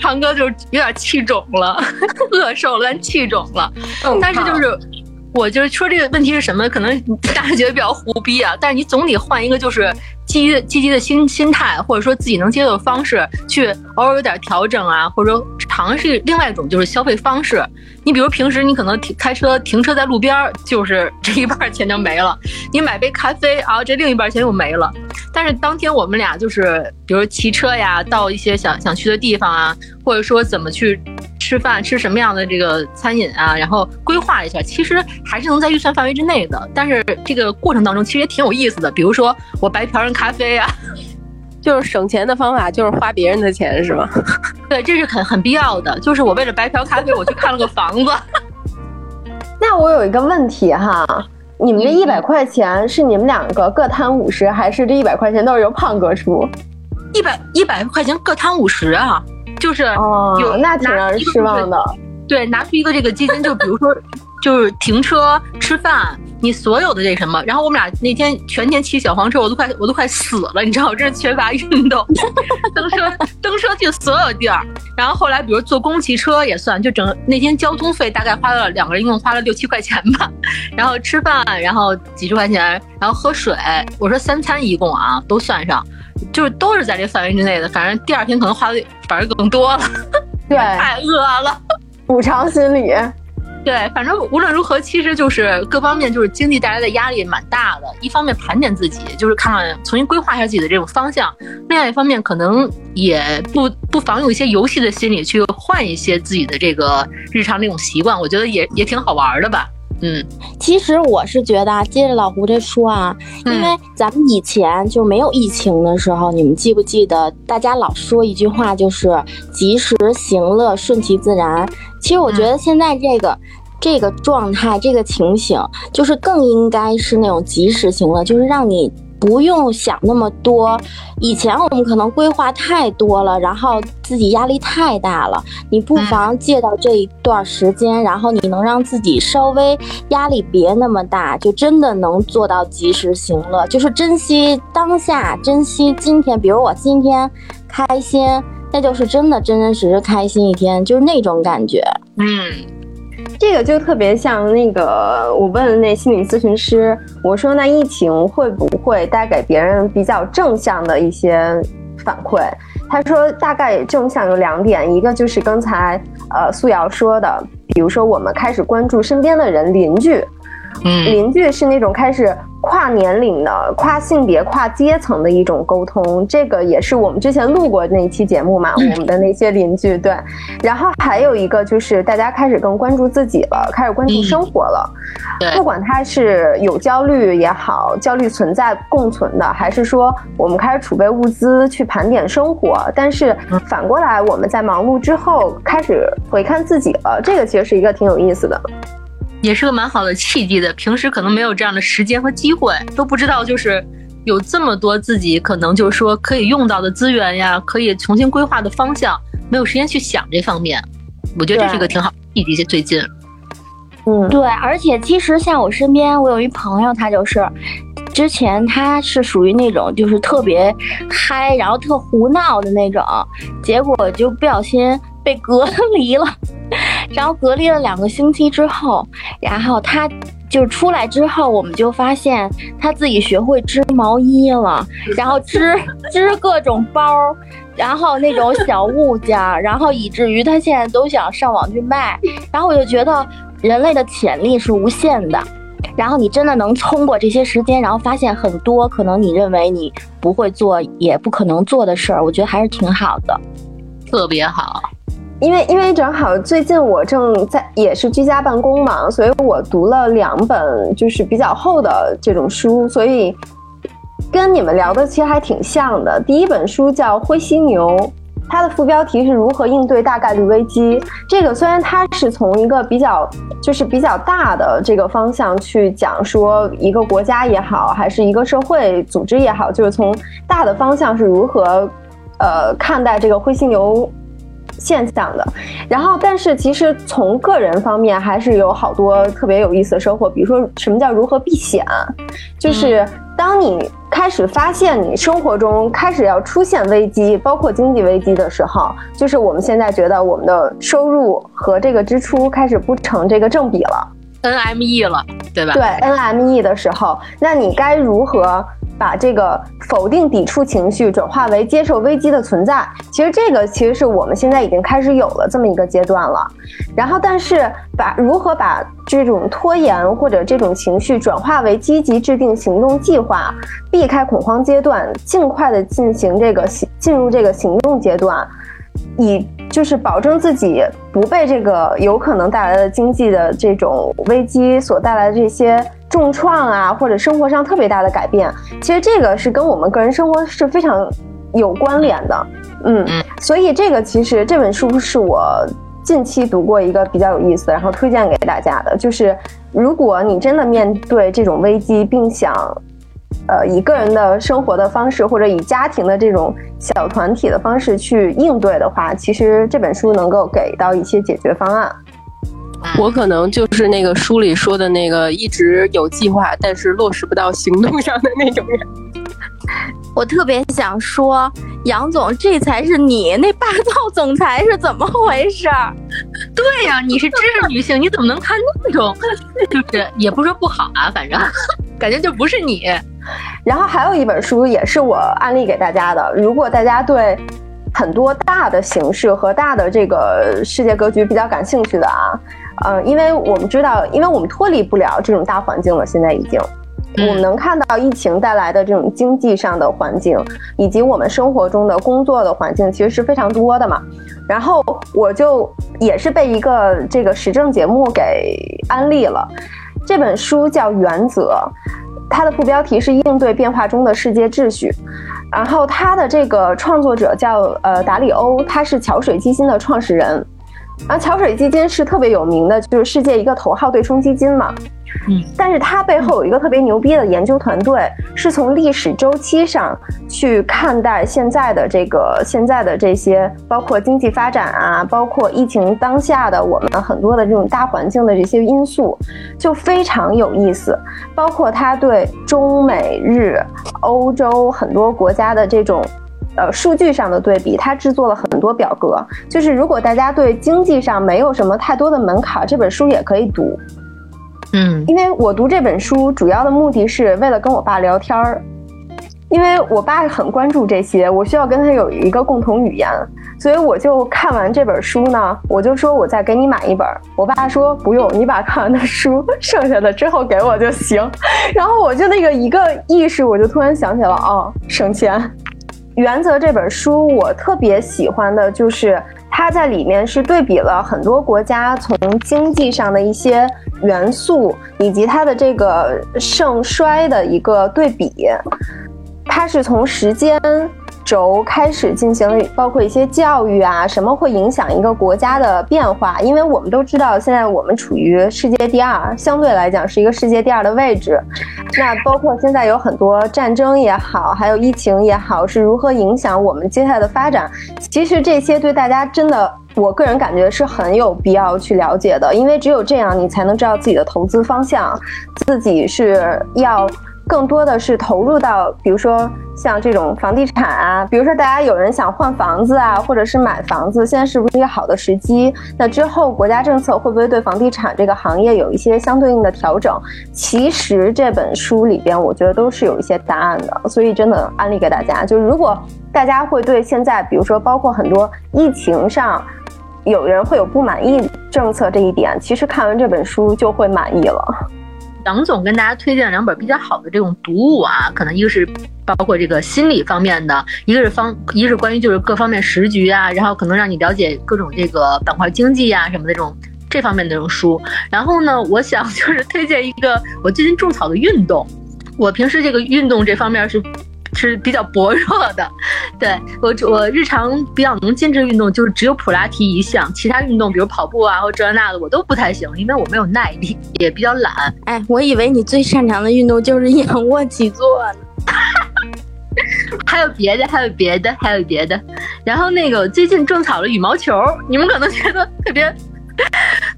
胖哥就有点气肿了，饿瘦了，气肿了，但是就是。我就是说这个问题是什么？可能大家觉得比较胡逼啊，但是你总得换一个就是积极积极的心心态，或者说自己能接受的方式，去偶尔有点调整啊，或者说尝试另外一种就是消费方式。你比如平时你可能停开车停车在路边，就是这一半钱就没了；你买杯咖啡啊，这另一半钱又没了。但是当天我们俩就是，比如骑车呀，到一些想想去的地方啊，或者说怎么去。吃饭吃什么样的这个餐饮啊？然后规划一下，其实还是能在预算范围之内的。但是这个过程当中其实也挺有意思的。比如说我白嫖人咖啡啊，就是省钱的方法就是花别人的钱是吗？对，这是很很必要的。就是我为了白嫖咖啡，我去看了个房子。那我有一个问题哈，你们这一百块钱是你们两个各摊五十，还是这一百块钱都是由胖哥出？一百一百块钱各摊五十啊，就是哦有，那挺让人失望的。对，拿出一个这个基金，就比如说，就是停车、吃饭，你所有的这什么。然后我们俩那天全天骑小黄车，我都快我都快死了，你知道，我真是缺乏运动。蹬车蹬车去所有地儿，然后后来比如坐公汽车也算，就整那天交通费大概花了两个人一共花了六七块钱吧。然后吃饭，然后几十块钱，然后喝水，我说三餐一共啊都算上，就是都是在这范围之内的。反正第二天可能花的反而更多了，对，太饿了。补偿心理。对，反正无论如何，其实就是各方面就是经济带来的压力蛮大的。一方面盘点自己，就是看看重新规划一下自己的这种方向；另外一方面，可能也不不妨用一些游戏的心理去换一些自己的这个日常这种习惯，我觉得也也挺好玩的吧。嗯，其实我是觉得啊，接着老胡这说啊，因为咱们以前就没有疫情的时候，你们记不记得大家老说一句话，就是及时行乐，顺其自然。其实我觉得现在这个。这个状态，这个情形，就是更应该是那种及时行乐，就是让你不用想那么多。以前我们可能规划太多了，然后自己压力太大了。你不妨借到这一段时间，然后你能让自己稍微压力别那么大，就真的能做到及时行乐，就是珍惜当下，珍惜今天。比如我今天开心，那就是真的真真实实开心一天，就是那种感觉。嗯。这个就特别像那个，我问那心理咨询师，我说那疫情会不会带给别人比较正向的一些反馈？他说大概正向有两点，一个就是刚才呃素瑶说的，比如说我们开始关注身边的人，邻居，嗯，邻居是那种开始。跨年龄的、跨性别、跨阶层的一种沟通，这个也是我们之前录过那一期节目嘛，我们的那些邻居对。然后还有一个就是大家开始更关注自己了，开始关注生活了。对，不管他是有焦虑也好，焦虑存在共存的，还是说我们开始储备物资去盘点生活，但是反过来我们在忙碌之后开始回看自己了，这个其实是一个挺有意思的。也是个蛮好的契机的，平时可能没有这样的时间和机会，都不知道就是有这么多自己可能就是说可以用到的资源呀，可以重新规划的方向，没有时间去想这方面。我觉得这是一个挺好的契机。最近，嗯，对，而且其实像我身边，我有一朋友，他就是之前他是属于那种就是特别嗨，然后特胡闹的那种，结果就不小心被隔 离了。然后隔离了两个星期之后，然后他就出来之后，我们就发现他自己学会织毛衣了，然后织织各种包，然后那种小物件，然后以至于他现在都想上网去卖。然后我就觉得人类的潜力是无限的，然后你真的能通过这些时间，然后发现很多可能你认为你不会做也不可能做的事儿，我觉得还是挺好的，特别好。因为因为正好最近我正在也是居家办公嘛，所以我读了两本就是比较厚的这种书，所以跟你们聊的其实还挺像的。第一本书叫《灰犀牛》，它的副标题是如何应对大概率危机。这个虽然它是从一个比较就是比较大的这个方向去讲说一个国家也好，还是一个社会组织也好，就是从大的方向是如何呃看待这个灰犀牛。现象的，然后但是其实从个人方面还是有好多特别有意思的收获，比如说什么叫如何避险，就是当你开始发现你生活中开始要出现危机，包括经济危机的时候，就是我们现在觉得我们的收入和这个支出开始不成这个正比了，NME 了，对吧？对 NME 的时候，那你该如何？把这个否定、抵触情绪转化为接受危机的存在，其实这个其实是我们现在已经开始有了这么一个阶段了。然后，但是把如何把这种拖延或者这种情绪转化为积极制定行动计划，避开恐慌阶段，尽快的进行这个行进入这个行动阶段，以就是保证自己不被这个有可能带来的经济的这种危机所带来的这些。重创啊，或者生活上特别大的改变，其实这个是跟我们个人生活是非常有关联的，嗯，所以这个其实这本书是我近期读过一个比较有意思，然后推荐给大家的，就是如果你真的面对这种危机，并想，呃，以个人的生活的方式或者以家庭的这种小团体的方式去应对的话，其实这本书能够给到一些解决方案。我可能就是那个书里说的那个一直有计划，但是落实不到行动上的那种人。我特别想说，杨总，这才是你那霸道总裁是怎么回事？对呀，你是知识女性，你怎么能看那种？就是也不说不好啊，反正感觉就不是你。然后还有一本书也是我安利给大家的，如果大家对很多大的形式和大的这个世界格局比较感兴趣的啊，呃，因为我们知道，因为我们脱离不了这种大环境了，现在已经。我们能看到疫情带来的这种经济上的环境，以及我们生活中的工作的环境，其实是非常多的嘛。然后我就也是被一个这个时政节目给安利了，这本书叫《原则》，它的副标题是“应对变化中的世界秩序”。然后它的这个创作者叫呃达里欧，他是桥水基金的创始人。啊，桥水基金是特别有名的，就是世界一个头号对冲基金嘛。嗯，但是它背后有一个特别牛逼的研究团队，是从历史周期上去看待现在的这个现在的这些，包括经济发展啊，包括疫情当下的我们很多的这种大环境的这些因素，就非常有意思。包括它对中美日、欧洲很多国家的这种。呃，数据上的对比，他制作了很多表格。就是如果大家对经济上没有什么太多的门槛，这本书也可以读。嗯，因为我读这本书主要的目的是为了跟我爸聊天儿，因为我爸很关注这些，我需要跟他有一个共同语言，所以我就看完这本书呢，我就说我再给你买一本。我爸说不用，你把看完的书 剩下的之后给我就行。然后我就那个一个意识，我就突然想起了，哦，省钱。原则这本书，我特别喜欢的就是它在里面是对比了很多国家从经济上的一些元素，以及它的这个盛衰的一个对比。它是从时间。轴开始进行，包括一些教育啊，什么会影响一个国家的变化？因为我们都知道，现在我们处于世界第二，相对来讲是一个世界第二的位置。那包括现在有很多战争也好，还有疫情也好，是如何影响我们接下来的发展？其实这些对大家真的，我个人感觉是很有必要去了解的，因为只有这样，你才能知道自己的投资方向，自己是要。更多的是投入到，比如说像这种房地产啊，比如说大家有人想换房子啊，或者是买房子，现在是不是一个好的时机？那之后国家政策会不会对房地产这个行业有一些相对应的调整？其实这本书里边，我觉得都是有一些答案的，所以真的安利给大家。就是如果大家会对现在，比如说包括很多疫情上，有人会有不满意政策这一点，其实看完这本书就会满意了。杨总跟大家推荐两本比较好的这种读物啊，可能一个是包括这个心理方面的，一个是方，一个是关于就是各方面时局啊，然后可能让你了解各种这个板块经济啊什么的这种这方面的这种书。然后呢，我想就是推荐一个我最近种草的运动，我平时这个运动这方面是。是比较薄弱的，对我我日常比较能坚持运动就是只有普拉提一项，其他运动比如跑步啊或这那的我都不太行，因为我没有耐力，也比较懒。哎，我以为你最擅长的运动就是仰卧起坐呢，还有别的，还有别的，还有别的。然后那个最近种草了羽毛球，你们可能觉得特别。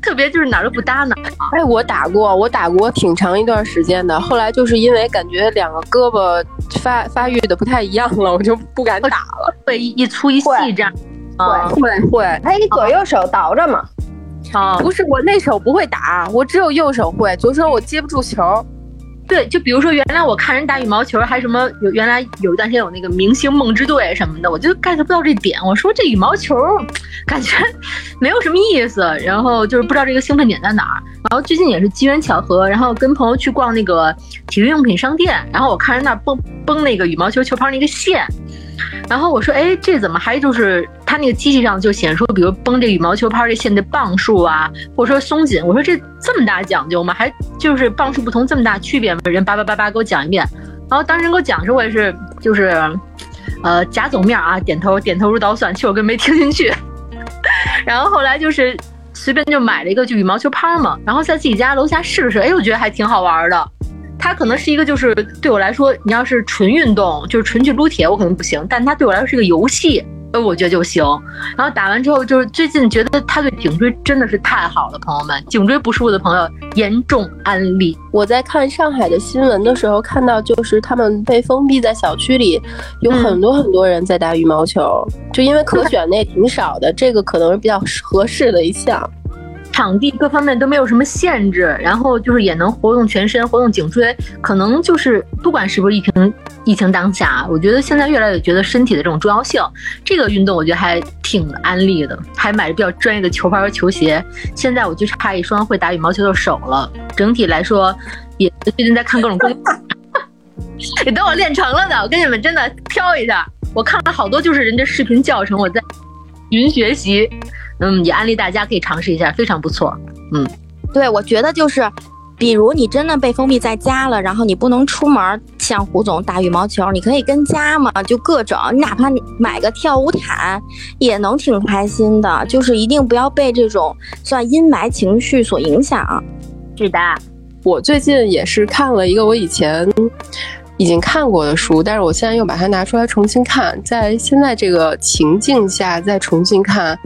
特别就是哪儿都不搭哪儿。哎，我打过，我打过挺长一段时间的。后来就是因为感觉两个胳膊发发育的不太一样了，我就不敢打了。会一粗一细这样。会会会。哎，你左右手倒着嘛？啊，不是，我那手不会打，我只有右手会，左手我接不住球。对，就比如说原来我看人打羽毛球，还什么有原来有一段时间有那个明星梦之队什么的，我就 get 不到这点。我说这羽毛球感觉没有什么意思，然后就是不知道这个兴奋点在哪儿。然后最近也是机缘巧合，然后跟朋友去逛那个体育用品商店，然后我看人那绷绷那个羽毛球球拍那个线。然后我说，哎，这怎么还就是它那个机器上就显示，比如绷这羽毛球拍这线的磅数啊，或者说松紧，我说这这么大讲究吗？还就是磅数不同这么大区别吗？人叭叭叭叭给我讲一遍。然后当时人给我讲的时候，我也是就是，呃，假走面啊，点头点头如捣蒜，其实我根本没听进去。然后后来就是随便就买了一个就羽毛球拍嘛，然后在自己家楼下试试，哎，我觉得还挺好玩的。它可能是一个，就是对我来说，你要是纯运动，就是纯去撸铁，我可能不行。但它对我来说是一个游戏，呃，我觉得就行。然后打完之后，就是最近觉得它对颈椎真的是太好了，朋友们，颈椎不舒服的朋友严重安利。我在看上海的新闻的时候，看到就是他们被封闭在小区里，有很多很多人在打羽毛球，就因为可选的也挺少的，这个可能是比较合适的一项。场地各方面都没有什么限制，然后就是也能活动全身、活动颈椎，可能就是不管是不是疫情疫情当下，我觉得现在越来越觉得身体的这种重要性，这个运动我觉得还挺安利的，还买了比较专业的球拍和球鞋，现在我就差一双会打羽毛球的手了。整体来说，也最近在看各种攻，也等我练成了的，我跟你们真的挑一下，我看了好多就是人家视频教程，我在云学习。嗯，也安利大家可以尝试一下，非常不错。嗯，对，我觉得就是，比如你真的被封闭在家了，然后你不能出门，像胡总打羽毛球，你可以跟家嘛，就各种，你哪怕买个跳舞毯，也能挺开心的。就是一定不要被这种算阴霾情绪所影响。是的，我最近也是看了一个我以前已经看过的书，但是我现在又把它拿出来重新看，在现在这个情境下再重新看。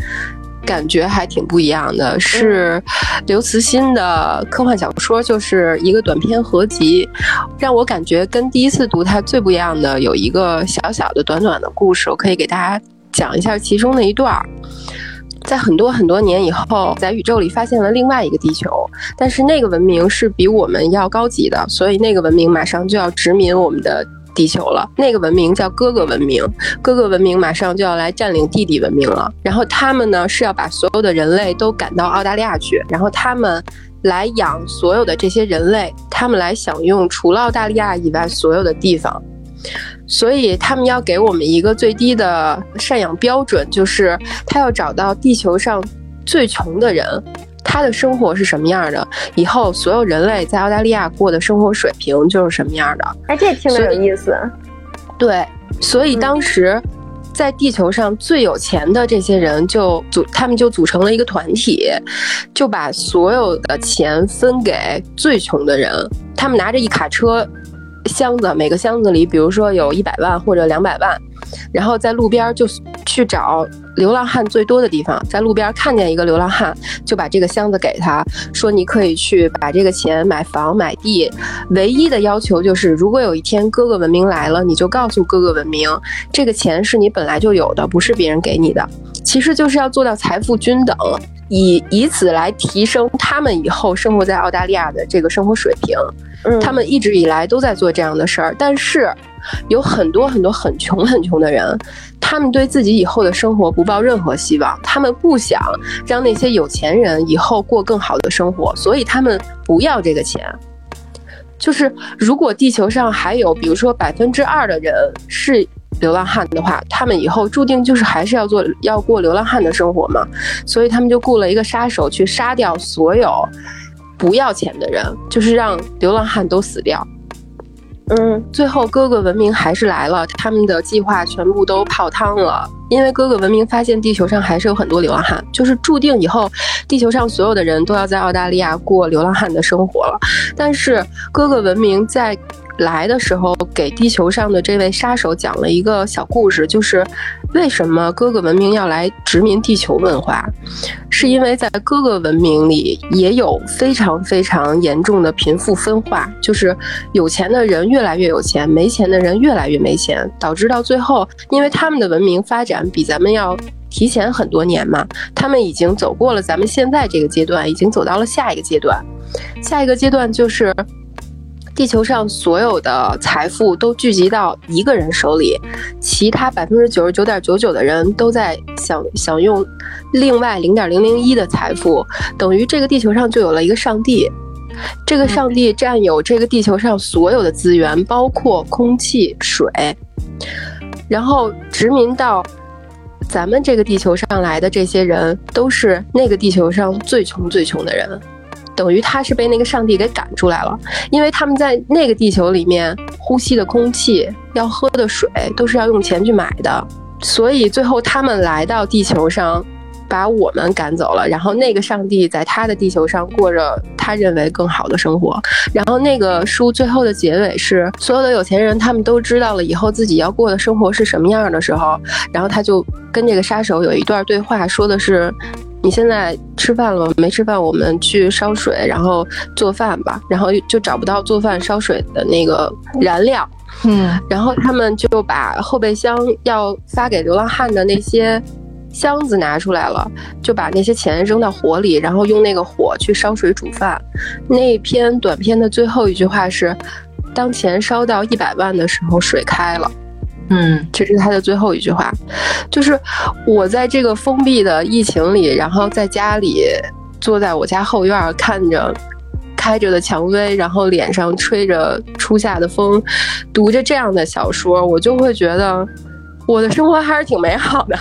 感觉还挺不一样的，是刘慈欣的科幻小说，就是一个短篇合集，让我感觉跟第一次读它最不一样的有一个小小的短短的故事，我可以给大家讲一下其中的一段儿。在很多很多年以后，在宇宙里发现了另外一个地球，但是那个文明是比我们要高级的，所以那个文明马上就要殖民我们的。地球了，那个文明叫哥哥文明，哥哥文明马上就要来占领弟弟文明了。然后他们呢是要把所有的人类都赶到澳大利亚去，然后他们来养所有的这些人类，他们来享用除了澳大利亚以外所有的地方。所以他们要给我们一个最低的赡养标准，就是他要找到地球上最穷的人。他的生活是什么样的？以后所有人类在澳大利亚过的生活水平就是什么样的？哎，这听着有意思。对，所以当时在地球上最有钱的这些人就组，他们就组成了一个团体，就把所有的钱分给最穷的人。他们拿着一卡车箱子，每个箱子里，比如说有一百万或者两百万，然后在路边就去找。流浪汉最多的地方，在路边看见一个流浪汉，就把这个箱子给他，说你可以去把这个钱买房买地。唯一的要求就是，如果有一天哥哥文明来了，你就告诉哥哥文明，这个钱是你本来就有的，不是别人给你的。其实就是要做到财富均等，以以此来提升他们以后生活在澳大利亚的这个生活水平。他们一直以来都在做这样的事儿，但是有很多很多很穷很穷的人，他们对自己以后的生活不抱任何希望，他们不想让那些有钱人以后过更好的生活，所以他们不要这个钱。就是如果地球上还有，比如说百分之二的人是流浪汉的话，他们以后注定就是还是要做要过流浪汉的生活嘛，所以他们就雇了一个杀手去杀掉所有。不要钱的人，就是让流浪汉都死掉。嗯，最后哥哥文明还是来了，他们的计划全部都泡汤了，因为哥哥文明发现地球上还是有很多流浪汉，就是注定以后地球上所有的人都要在澳大利亚过流浪汉的生活了。但是哥哥文明在。来的时候，给地球上的这位杀手讲了一个小故事，就是为什么哥哥文明要来殖民地球文化，是因为在哥哥文明里也有非常非常严重的贫富分化，就是有钱的人越来越有钱，没钱的人越来越没钱，导致到最后，因为他们的文明发展比咱们要提前很多年嘛，他们已经走过了咱们现在这个阶段，已经走到了下一个阶段，下一个阶段就是。地球上所有的财富都聚集到一个人手里，其他百分之九十九点九九的人都在享享用另外零点零零一的财富，等于这个地球上就有了一个上帝，这个上帝占有这个地球上所有的资源，包括空气、水，然后殖民到咱们这个地球上来的这些人，都是那个地球上最穷最穷的人。等于他是被那个上帝给赶出来了，因为他们在那个地球里面呼吸的空气、要喝的水都是要用钱去买的，所以最后他们来到地球上，把我们赶走了，然后那个上帝在他的地球上过着他认为更好的生活。然后那个书最后的结尾是，所有的有钱人他们都知道了以后自己要过的生活是什么样的时候，然后他就跟这个杀手有一段对话，说的是。你现在吃饭了吗没？吃饭，我们去烧水，然后做饭吧。然后就找不到做饭烧水的那个燃料，嗯，然后他们就把后备箱要发给流浪汉的那些箱子拿出来了，就把那些钱扔到火里，然后用那个火去烧水煮饭。那篇短片的最后一句话是：当钱烧到一百万的时候，水开了。嗯，这是他的最后一句话，就是我在这个封闭的疫情里，然后在家里坐在我家后院看着开着的蔷薇，然后脸上吹着初夏的风，读着这样的小说，我就会觉得我的生活还是挺美好的。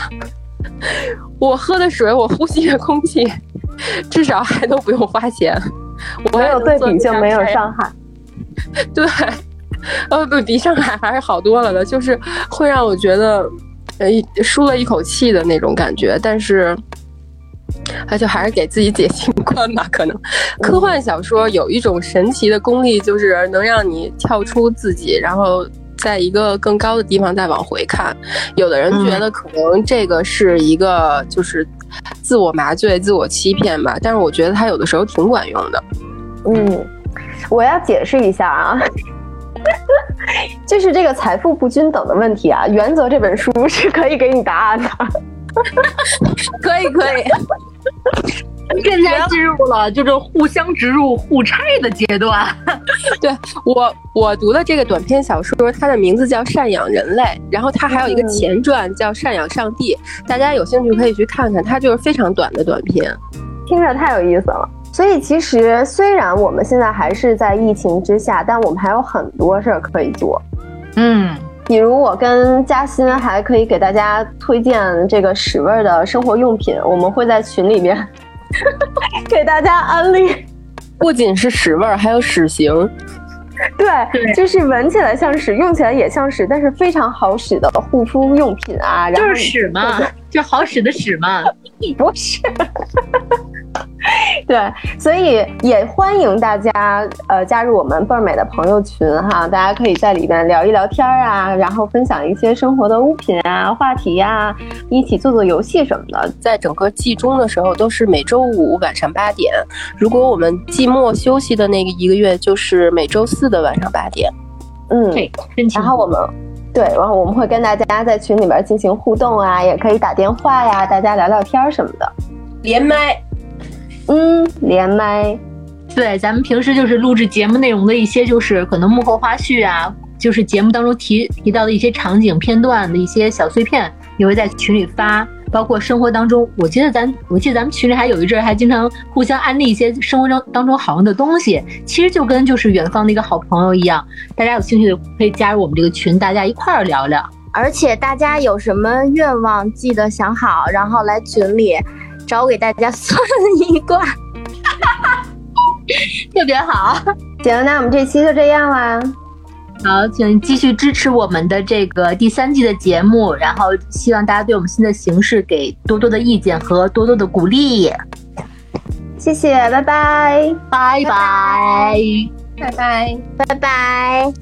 我喝的水，我呼吸的空气，至少还都不用花钱。我没有对比就没有伤害。对。呃，不比上海还是好多了的，就是会让我觉得，呃，舒了一口气的那种感觉。但是，而且还是给自己解心关吧。可能科幻小说有一种神奇的功力，就是能让你跳出自己，然后在一个更高的地方再往回看。有的人觉得可能这个是一个就是自我麻醉、自我欺骗吧，但是我觉得它有的时候挺管用的。嗯，我要解释一下啊。就是这个财富不均等的问题啊，原则这本书是可以给你答案的。可 以可以，现在进入了就是互相植入互拆的阶段。对我我读的这个短篇小说，它的名字叫《赡养人类》，然后它还有一个前传叫《赡养上帝》，大家有兴趣可以去看看，它就是非常短的短篇，听着太有意思了。所以其实虽然我们现在还是在疫情之下，但我们还有很多事儿可以做。嗯，比如我跟嘉欣还可以给大家推荐这个屎味的生活用品，我们会在群里面 给大家安利。不仅是屎味儿，还有屎型。对，就是闻起来像屎，用起来也像屎，但是非常好使的护肤用品啊。就是屎嘛，就好使的屎嘛。不是。对，所以也欢迎大家呃加入我们倍儿美的朋友群哈，大家可以在里面聊一聊天啊，然后分享一些生活的物品啊、话题呀，一起做做游戏什么的。在整个季中的时候都是每周五晚上八点，如果我们季末休息的那个一个月就是每周四的晚上八点。嗯，对，然后我们对，然后我们会跟大家在群里边进行互动啊，也可以打电话呀，大家聊聊天什么的，连麦。嗯，连麦，对，咱们平时就是录制节目内容的一些，就是可能幕后花絮啊，就是节目当中提提到的一些场景片段的一些小碎片，也会在群里发。包括生活当中，我记得咱，我记得咱们群里还有一阵还经常互相安利一些生活中当中好用的东西，其实就跟就是远方的一个好朋友一样。大家有兴趣的可以加入我们这个群，大家一块儿聊聊。而且大家有什么愿望，记得想好，然后来群里。找我给大家算一卦，特别好。行，那我们这期就这样啦。好，请继续支持我们的这个第三季的节目，然后希望大家对我们新的形式给多多的意见和多多的鼓励。谢谢，拜拜，拜拜，拜拜，拜拜。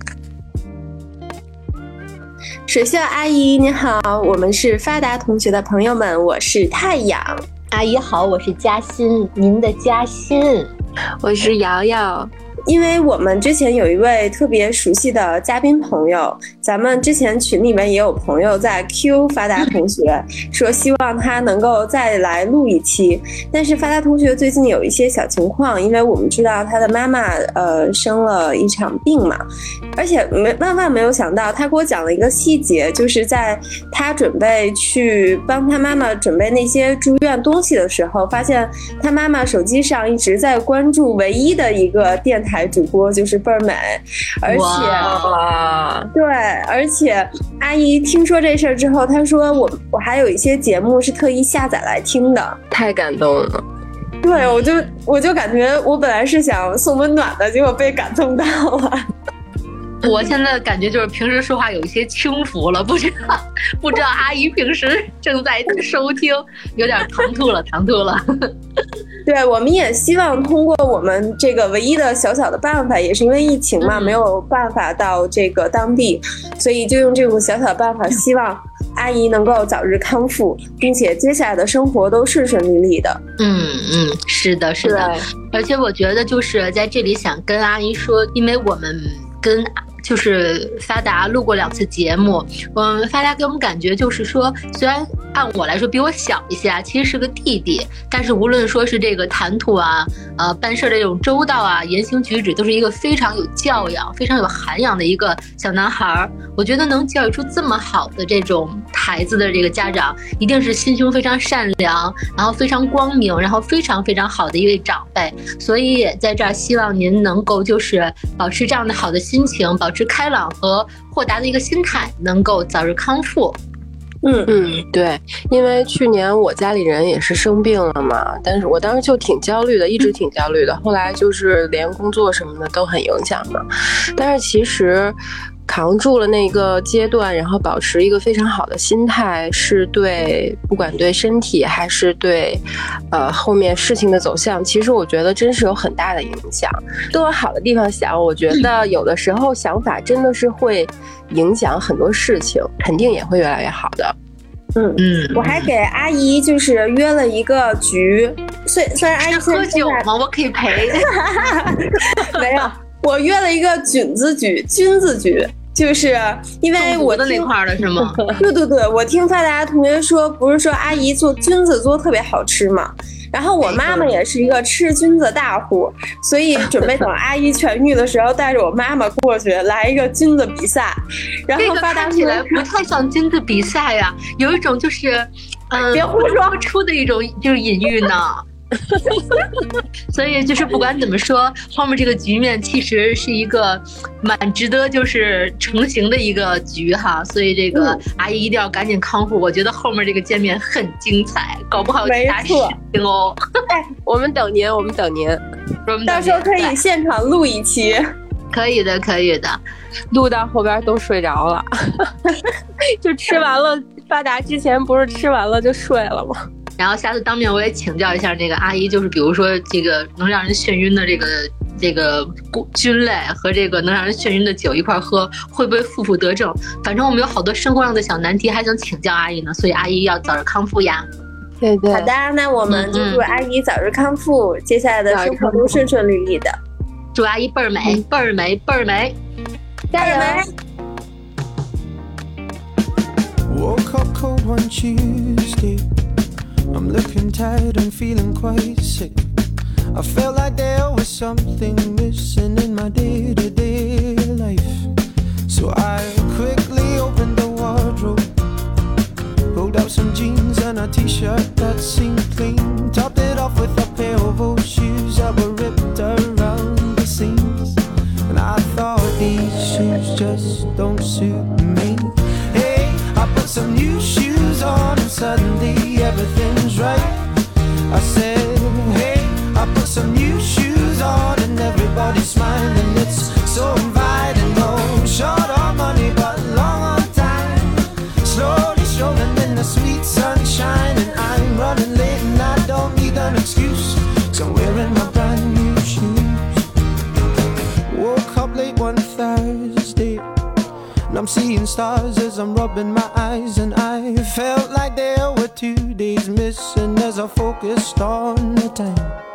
水秀阿姨你好，我们是发达同学的朋友们，我是太阳。阿姨好，我是嘉欣，您的嘉欣，我是瑶瑶。因为我们之前有一位特别熟悉的嘉宾朋友，咱们之前群里面也有朋友在 Q 发达同学，说希望他能够再来录一期。但是发达同学最近有一些小情况，因为我们知道他的妈妈呃生了一场病嘛，而且没万万没有想到，他给我讲了一个细节，就是在他准备去帮他妈妈准备那些住院东西的时候，发现他妈妈手机上一直在关注唯一的一个电台。台主播就是倍儿美，而且对，而且阿姨听说这事儿之后，她说我我还有一些节目是特意下载来听的，太感动了。对，我就我就感觉我本来是想送温暖的，结果被感动到了。我现在感觉就是平时说话有一些轻浮了，不知道不知道阿姨平时正在收听，有点唐突了，唐突了。对，我们也希望通过我们这个唯一的小小的办法，也是因为疫情嘛，嗯没有办法到这个当地，所以就用这种小小的办法，希望阿姨能够早日康复，并且接下来的生活都顺顺利利的。嗯嗯，是的，是的。而且我觉得就是在这里想跟阿姨说，因为我们跟就是发达录过两次节目，嗯，发达给我们感觉就是说，虽然按我来说比我小一些啊，其实是个弟弟，但是无论说是这个谈吐啊，呃，办事的这种周到啊，言行举止，都是一个非常有教养、非常有涵养的一个小男孩儿。我觉得能教育出这么好的这种孩子的这个家长，一定是心胸非常善良，然后非常光明，然后非常非常好的一位长辈。所以也在这儿希望您能够就是保持这样的好的心情，保持开朗和豁达的一个心态，能够早日康复。嗯嗯，对，因为去年我家里人也是生病了嘛，但是我当时就挺焦虑的，一直挺焦虑的。后来就是连工作什么的都很影响嘛，但是其实扛住了那个阶段，然后保持一个非常好的心态，是对不管对身体还是对呃后面事情的走向，其实我觉得真是有很大的影响。都往好的地方想，我觉得有的时候想法真的是会影响很多事情，肯定也会越来越好的。嗯。嗯，我还给阿姨就是约了一个局，虽虽然阿姨是现在喝酒吗？我可以陪。没有，我约了一个菌子局、菌子局，就是因为我的那块儿的是吗？对对对，我听发达同学说，不是说阿姨做菌子做得特别好吃嘛。然后我妈妈也是一个吃菌子大户，所以准备等阿姨痊愈的时候，带着我妈妈过去来一个菌子比赛。然这个后发达起来不太像菌子比赛呀，有一种就是，嗯，别胡说出的一种就是隐喻呢。所以就是不管怎么说，后面这个局面其实是一个蛮值得就是成型的一个局哈。所以这个嗯阿姨一定要赶紧康复，我觉得后面这个见面很精彩，搞不好有其他事情哦。我们等您，我们等您，我们到时候可以现场录一期。可以的，可以的。录到后边都睡着了，就吃完了。发达之前不是吃完了就睡了吗？然后下次当面我也请教一下那个阿姨，就是比如说这个能让人眩晕的这个这个菌类和这个能让人眩晕的酒一块喝，会不会负负得正？反正我们有好多生活上的小难题，还想请教阿姨呢，所以阿姨要早日康复呀。对对好的，那我们就祝阿姨早日康复，接下来的生活都顺顺利利的。祝阿姨倍儿美，倍儿美，倍儿美。加油！Woke up cold one Tuesday. I'm looking tired and feeling quite sick. I felt like there was something missing in my day to day life. So I quickly opened the wardrobe, pulled out some jeans and a t shirt that seemed clean, topped it off with a pair of old shoes that were ripped around the seams. And I thought these shoes just don't suit me. I put some new shoes on and suddenly everything's right. I said, hey, I put some new shoes on and everybody's smiling. It's so inviting. No short on money, but long on time. Slowly strolling in the sweet sunshine, and I'm running late and I don't need an excuse. I'm seeing stars as I'm rubbing my eyes. And I felt like there were two days missing as I focused on the time.